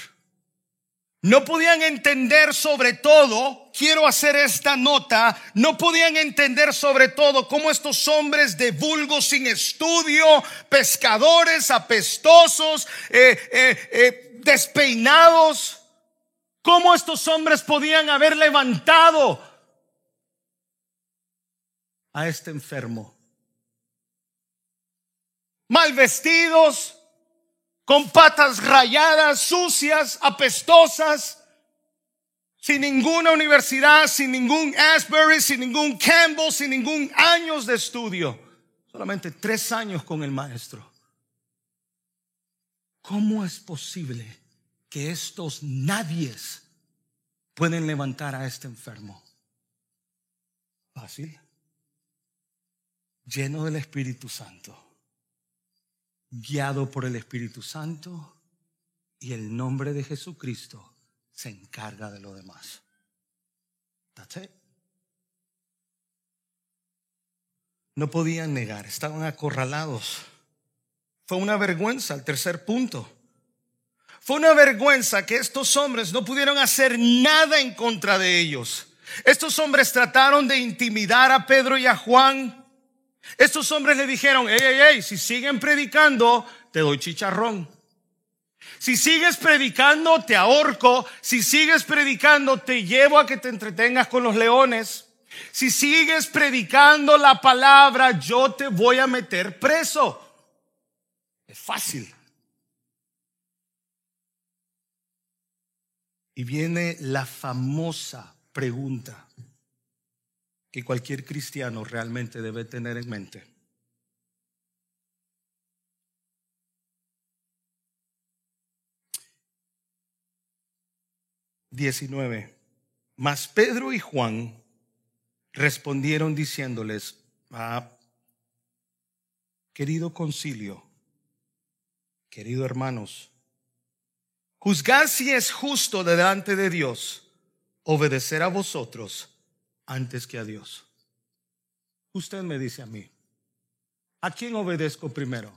No podían entender sobre todo, quiero hacer esta nota, no podían entender sobre todo cómo estos hombres de vulgo sin estudio, pescadores apestosos, eh, eh, eh, despeinados, cómo estos hombres podían haber levantado a este enfermo. Mal vestidos, con patas rayadas, sucias, apestosas, sin ninguna universidad, sin ningún Asbury, sin ningún Campbell, sin ningún años de estudio, solamente tres años con el maestro. ¿Cómo es posible que estos nadies pueden levantar a este enfermo? Fácil. Lleno del Espíritu Santo guiado por el Espíritu Santo y el nombre de Jesucristo se encarga de lo demás. That's it. No podían negar, estaban acorralados. Fue una vergüenza el tercer punto. Fue una vergüenza que estos hombres no pudieron hacer nada en contra de ellos. Estos hombres trataron de intimidar a Pedro y a Juan. Estos hombres le dijeron, hey, hey, hey, si siguen predicando, te doy chicharrón. Si sigues predicando, te ahorco. Si sigues predicando, te llevo a que te entretengas con los leones. Si sigues predicando la palabra, yo te voy a meter preso. Es fácil. Y viene la famosa pregunta que cualquier cristiano realmente debe tener en mente. 19. Mas Pedro y Juan respondieron diciéndoles, ah, querido concilio, querido hermanos, juzgad si es justo delante de Dios obedecer a vosotros antes que a Dios. Usted me dice a mí, ¿a quién obedezco primero?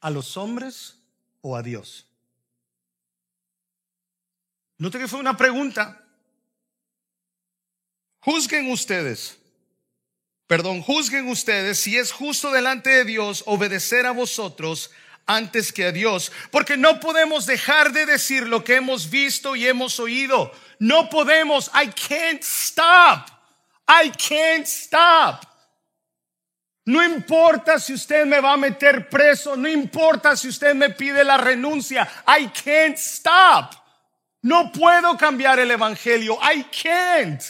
¿A los hombres o a Dios? Note que fue una pregunta. Juzguen ustedes, perdón, juzguen ustedes si es justo delante de Dios obedecer a vosotros antes que a Dios, porque no podemos dejar de decir lo que hemos visto y hemos oído. No podemos, I can't stop. I can't stop. No importa si usted me va a meter preso, no importa si usted me pide la renuncia, I can't stop. No puedo cambiar el evangelio. I can't.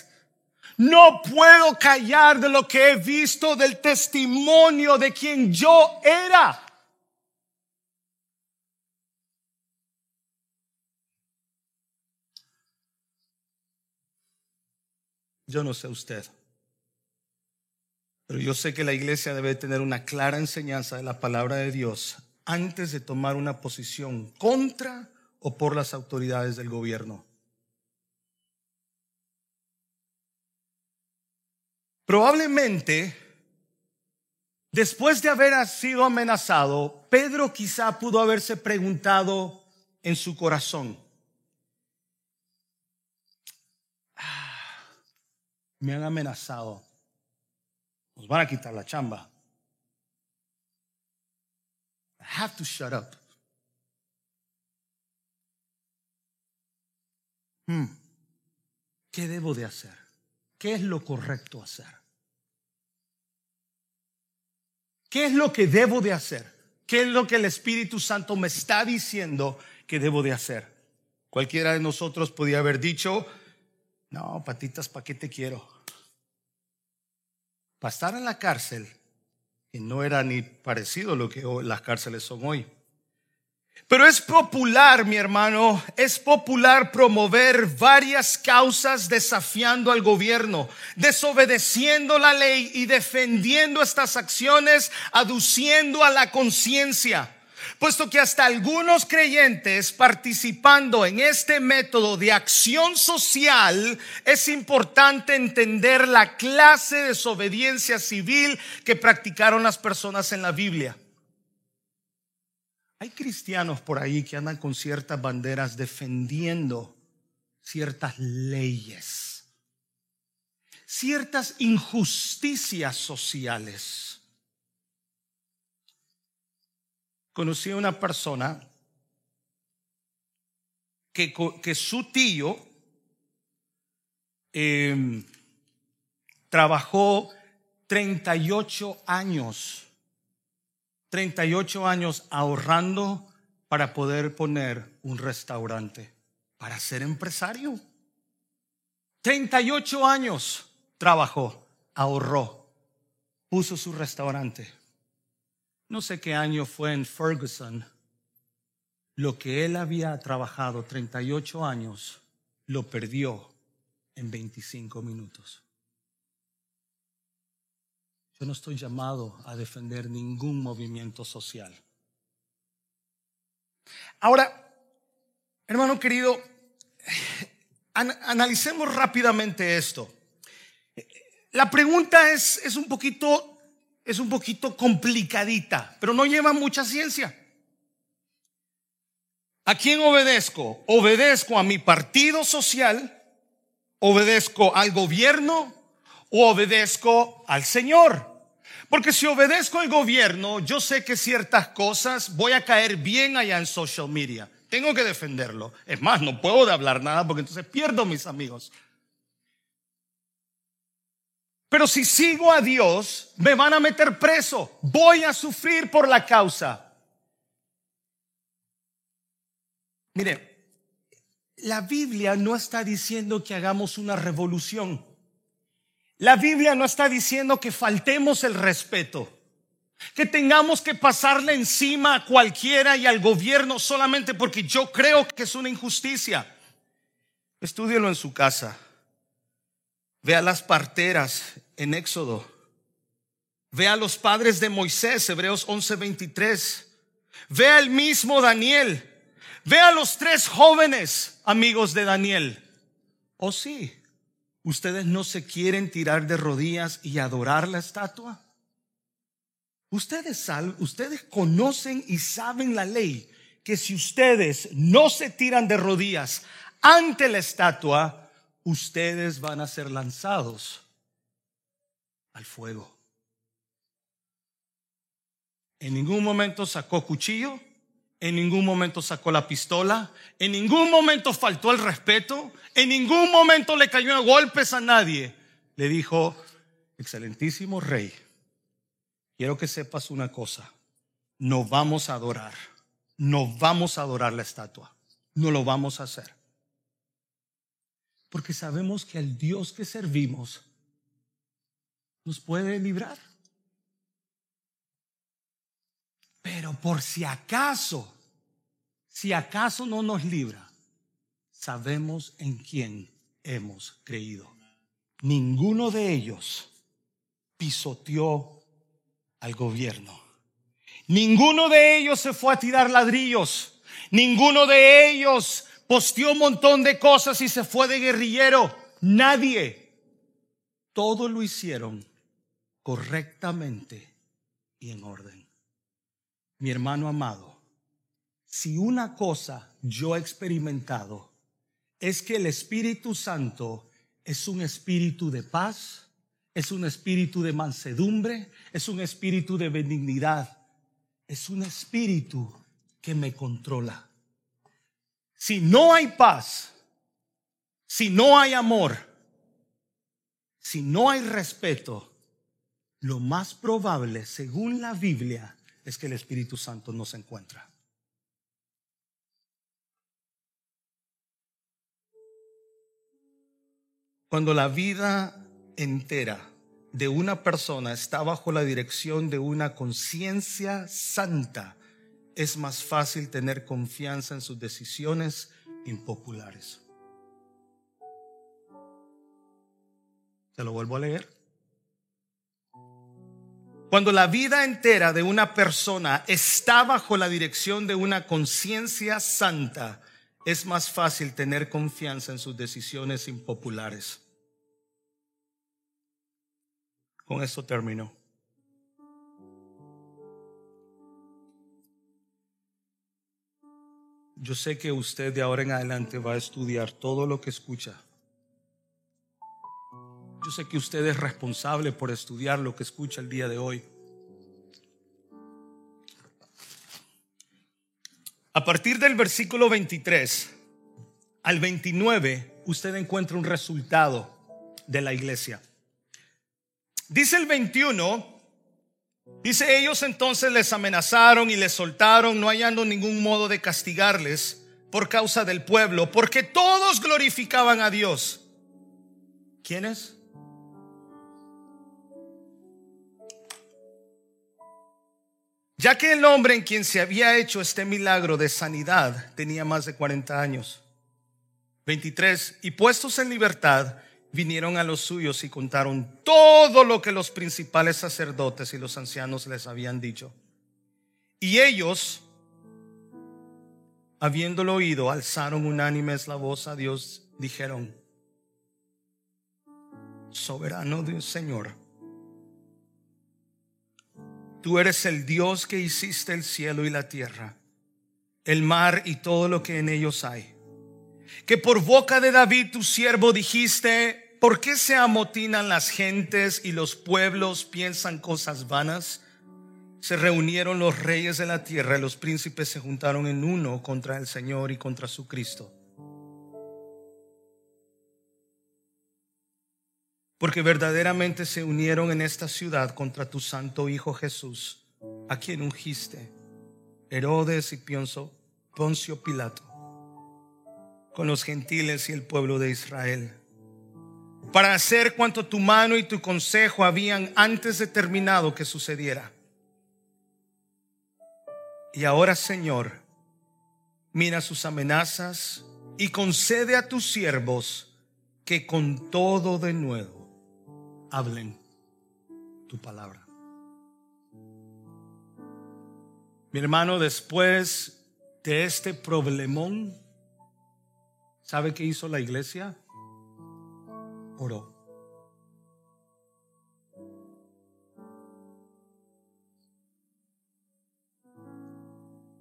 No puedo callar de lo que he visto, del testimonio de quien yo era. Yo no sé usted, pero yo sé que la iglesia debe tener una clara enseñanza de la palabra de Dios antes de tomar una posición contra o por las autoridades del gobierno. Probablemente, después de haber sido amenazado, Pedro quizá pudo haberse preguntado en su corazón, me han amenazado, nos van a quitar la chamba. I have to shut up. Hmm. ¿Qué debo de hacer? ¿Qué es lo correcto hacer? ¿Qué es lo que debo de hacer? ¿Qué es lo que el Espíritu Santo me está diciendo que debo de hacer? Cualquiera de nosotros podía haber dicho, no, patitas, ¿para qué te quiero? Para estar en la cárcel, y no era ni parecido a lo que las cárceles son hoy. Pero es popular, mi hermano, es popular promover varias causas desafiando al gobierno, desobedeciendo la ley y defendiendo estas acciones, aduciendo a la conciencia. Puesto que hasta algunos creyentes participando en este método de acción social, es importante entender la clase de desobediencia civil que practicaron las personas en la Biblia. Hay cristianos por ahí que andan con ciertas banderas defendiendo ciertas leyes, ciertas injusticias sociales. Conocí a una persona que, su tío em, trabajó 38 años 38 años ahorrando para poder poner un restaurante, para ser empresario. 38 años trabajó, ahorró, puso su restaurante. No sé qué año fue en Ferguson. Lo que él había trabajado 38 años, lo perdió en 25 minutos. Yo no estoy llamado a defender ningún movimiento social. Ahora, hermano querido, analicemos rápidamente esto. La pregunta es, es un poquito es un poquito complicadita, pero no lleva mucha ciencia. ¿A quién obedezco? ¿Obedezco a mi partido social? ¿Obedezco al gobierno? ¿O obedezco al Señor? Porque si obedezco al gobierno, yo sé que ciertas cosas voy a caer bien allá en social media. Tengo que defenderlo. Es más, no puedo hablar nada porque entonces pierdo mis amigos. Pero si sigo a Dios, me van a meter preso. Voy a sufrir por la causa. Mire, la Biblia no está diciendo que hagamos una revolución. La Biblia no está diciendo que faltemos el respeto, que tengamos que pasarle encima a cualquiera y al gobierno solamente porque yo creo que es una injusticia. Estúdielo en su casa. Vea las parteras en Éxodo. Vea a los padres de Moisés, Hebreos 11:23. Vea el mismo Daniel. Vea a los tres jóvenes amigos de Daniel. ¿O oh, sí? ¿Ustedes no se quieren tirar de rodillas y adorar la estatua? Ustedes, ustedes conocen y saben la ley que si ustedes no se tiran de rodillas ante la estatua, ustedes van a ser lanzados al fuego. En ningún momento sacó cuchillo, en ningún momento sacó la pistola, en ningún momento faltó el respeto, en ningún momento le cayó a golpes a nadie. Le dijo, excelentísimo rey, quiero que sepas una cosa, no vamos a adorar, no vamos a adorar la estatua, no lo vamos a hacer. Porque sabemos que el Dios que servimos nos puede librar. Pero por si acaso, si acaso no nos libra, sabemos en quién hemos creído. Ninguno de ellos pisoteó al gobierno. Ninguno de ellos se fue a tirar ladrillos. Ninguno de ellos posteó un montón de cosas y se fue de guerrillero. Nadie. Todo lo hicieron correctamente y en orden. Mi hermano amado, si una cosa yo he experimentado es que el Espíritu Santo es un espíritu de paz, es un espíritu de mansedumbre, es un espíritu de benignidad, es un espíritu que me controla. Si no hay paz, si no hay amor, si no hay respeto, lo más probable, según la Biblia, es que el Espíritu Santo no se encuentra. Cuando la vida entera de una persona está bajo la dirección de una conciencia santa, es más fácil tener confianza en sus decisiones impopulares. Se lo vuelvo a leer. Cuando la vida entera de una persona está bajo la dirección de una conciencia santa, es más fácil tener confianza en sus decisiones impopulares. Con esto termino. Yo sé que usted de ahora en adelante va a estudiar todo lo que escucha. Sé que usted es responsable por estudiar lo que escucha el día de hoy. A partir del versículo 23 al 29, usted encuentra un resultado de la iglesia. Dice el 21, dice ellos entonces les amenazaron y les soltaron, no hallando ningún modo de castigarles por causa del pueblo, porque todos glorificaban a Dios. ¿Quiénes? Ya que el hombre en quien se había hecho este milagro de sanidad tenía más de 40 años. 23. Y puestos en libertad, vinieron a los suyos y contaron todo lo que los principales sacerdotes y los ancianos les habían dicho. Y ellos, habiéndolo oído, alzaron unánimes la voz a Dios, dijeron, soberano Dios Señor, tú eres el Dios que hiciste el cielo y la tierra, el mar y todo lo que en ellos hay. Que por boca de David tu siervo dijiste, ¿por qué se amotinan las gentes y los pueblos piensan cosas vanas? Se reunieron los reyes de la tierra los príncipes se juntaron en uno contra el Señor y contra su Cristo. Porque verdaderamente se unieron en esta ciudad contra tu santo Hijo Jesús, a quien ungiste, Herodes y Poncio Pilato, con los gentiles y el pueblo de Israel, para hacer cuanto tu mano y tu consejo habían antes determinado que sucediera. Y ahora, Señor, mira sus amenazas y concede a tus siervos que con todo de nuevo hablen tu palabra. Mi hermano, después de este problemón, ¿sabe qué hizo la iglesia? Oró.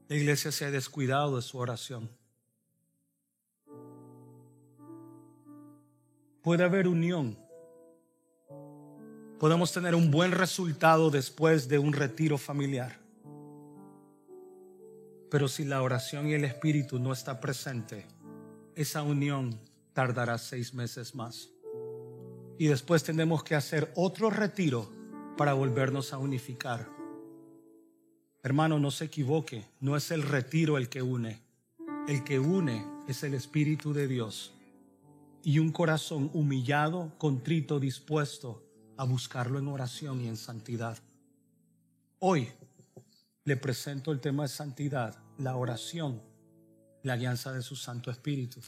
La iglesia se ha descuidado de su oración. Puede haber unión podemos tener un buen resultado después de un retiro familiar. Pero si la oración y el espíritu no está presente, esa unión tardará seis meses más. Y después tenemos que hacer otro retiro para volvernos a unificar. Hermano, no se equivoque, no es el retiro el que une. El que une es el Espíritu de Dios y un corazón humillado, contrito, dispuesto a buscarlo en oración y en santidad. Hoy le presento el tema de santidad, la oración, la alianza de su Santo Espíritu.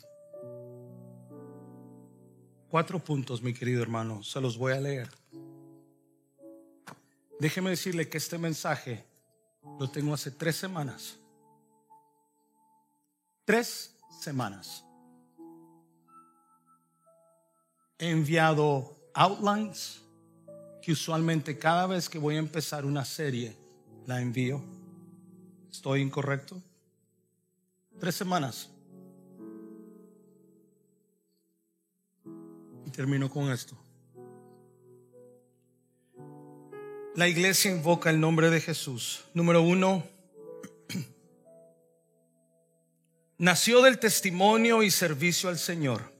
Cuatro puntos, mi querido hermano, se los voy a leer. Déjeme decirle que este mensaje lo tengo hace tres semanas. Tres semanas. He enviado outlines, que usualmente cada vez que voy a empezar una serie la envío. ¿Estoy incorrecto? Tres semanas. Y termino con esto. La iglesia invoca el nombre de Jesús. Número uno, nació del testimonio y servicio al Señor.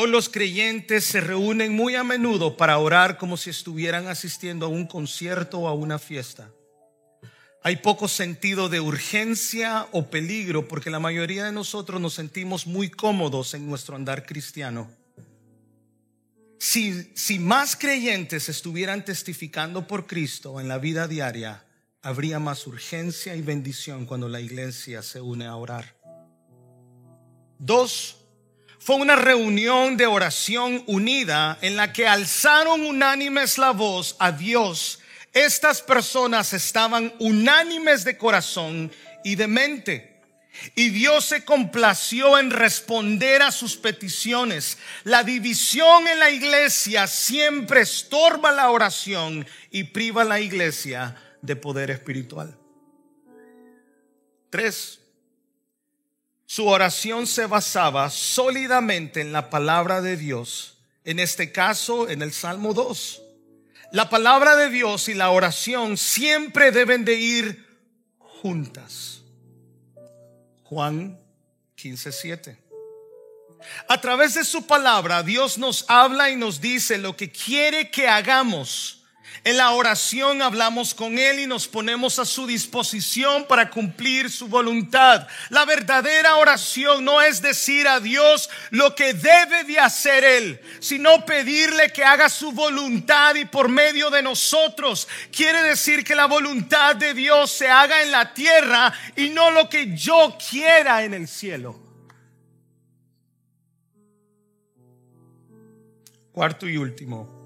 Hoy los creyentes se reúnen muy a menudo para orar como si estuvieran asistiendo a un concierto o a una fiesta. Hay poco sentido de urgencia o peligro porque la mayoría de nosotros nos sentimos muy cómodos en nuestro andar cristiano. Si, si más creyentes estuvieran testificando por Cristo en la vida diaria, habría más urgencia y bendición cuando la iglesia se une a orar. Dos, fue una reunión de oración unida en la que alzaron unánimes la voz a Dios. Estas personas estaban unánimes de corazón y de mente. Y Dios se complació en responder a sus peticiones. La división en la iglesia siempre estorba la oración y priva a la iglesia de poder espiritual. Tres, su oración se basaba sólidamente en la palabra de Dios, en este caso en el Salmo 2. La palabra de Dios y la oración siempre deben de ir juntas. Juan 15:7. A través de su palabra Dios nos habla y nos dice lo que quiere que hagamos en la oración hablamos con Él y nos ponemos a su disposición para cumplir su voluntad. La verdadera oración no es decir a Dios lo que debe de hacer Él, sino pedirle que haga su voluntad y por medio de nosotros. Quiere decir que la voluntad de Dios se haga en la tierra y no lo que yo quiera en el cielo. Cuarto y último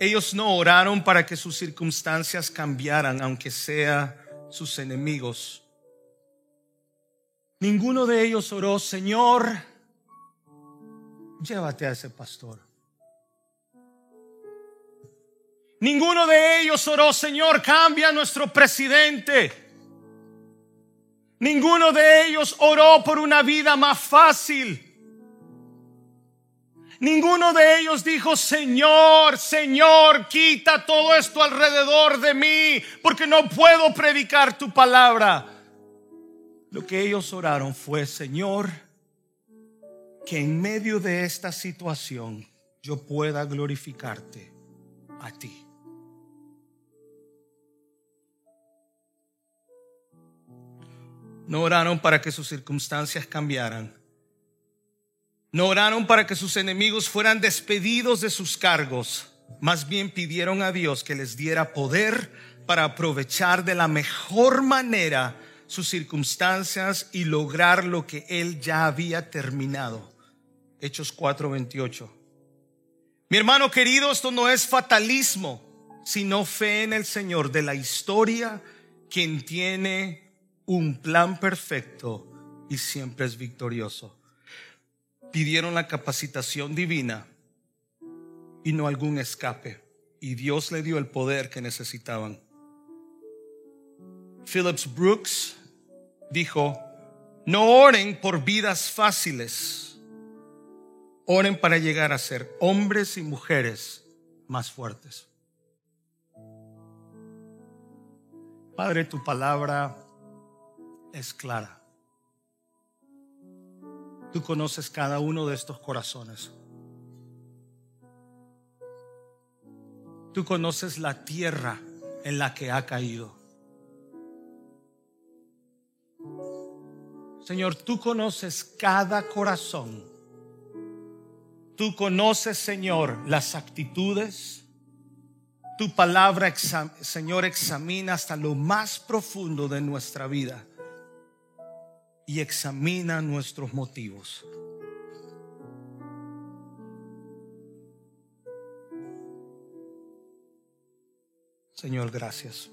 ellos no oraron para que sus circunstancias cambiaran, aunque sea sus enemigos. Ninguno de ellos oró, Señor, llévate a ese pastor. Ninguno de ellos oró, Señor, cambia nuestro presidente. Ninguno de ellos oró por una vida más fácil. Ninguno de ellos dijo, Señor, Señor, quita todo esto alrededor de mí, porque no puedo predicar tu palabra. Lo que ellos oraron fue, Señor, que en medio de esta situación yo pueda glorificarte a ti. No oraron para que sus circunstancias cambiaran. No oraron para que sus enemigos fueran despedidos de sus cargos. Más bien pidieron a Dios que les diera poder para aprovechar de la mejor manera sus circunstancias y lograr lo que Él ya había terminado. Hechos 4:28. Mi hermano querido, esto no es fatalismo, sino fe en el Señor de la historia, quien tiene un plan perfecto y siempre es victorioso. Pidieron la capacitación divina y no algún escape. Y Dios le dio el poder que necesitaban. Phillips Brooks dijo, no oren por vidas fáciles, oren para llegar a ser hombres y mujeres más fuertes. Padre, tu palabra es clara. Tú conoces cada uno de estos corazones. Tú conoces la tierra en la que ha caído. Señor, tú conoces cada corazón. Tú conoces, Señor, las actitudes. Tu palabra, Señor, examina hasta lo más profundo de nuestra vida y examina nuestros motivos. Señor, gracias.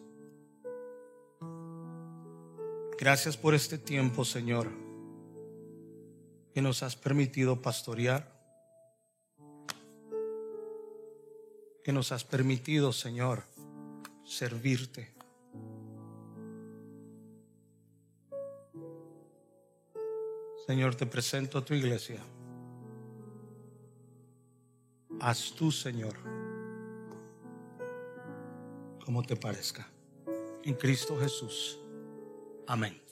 Gracias por este tiempo, Señor, que nos has permitido pastorear, que nos has permitido, Señor, servirte. Señor, te presento a tu iglesia. Haz tú, Señor, como te parezca. En Cristo Jesús. Amén.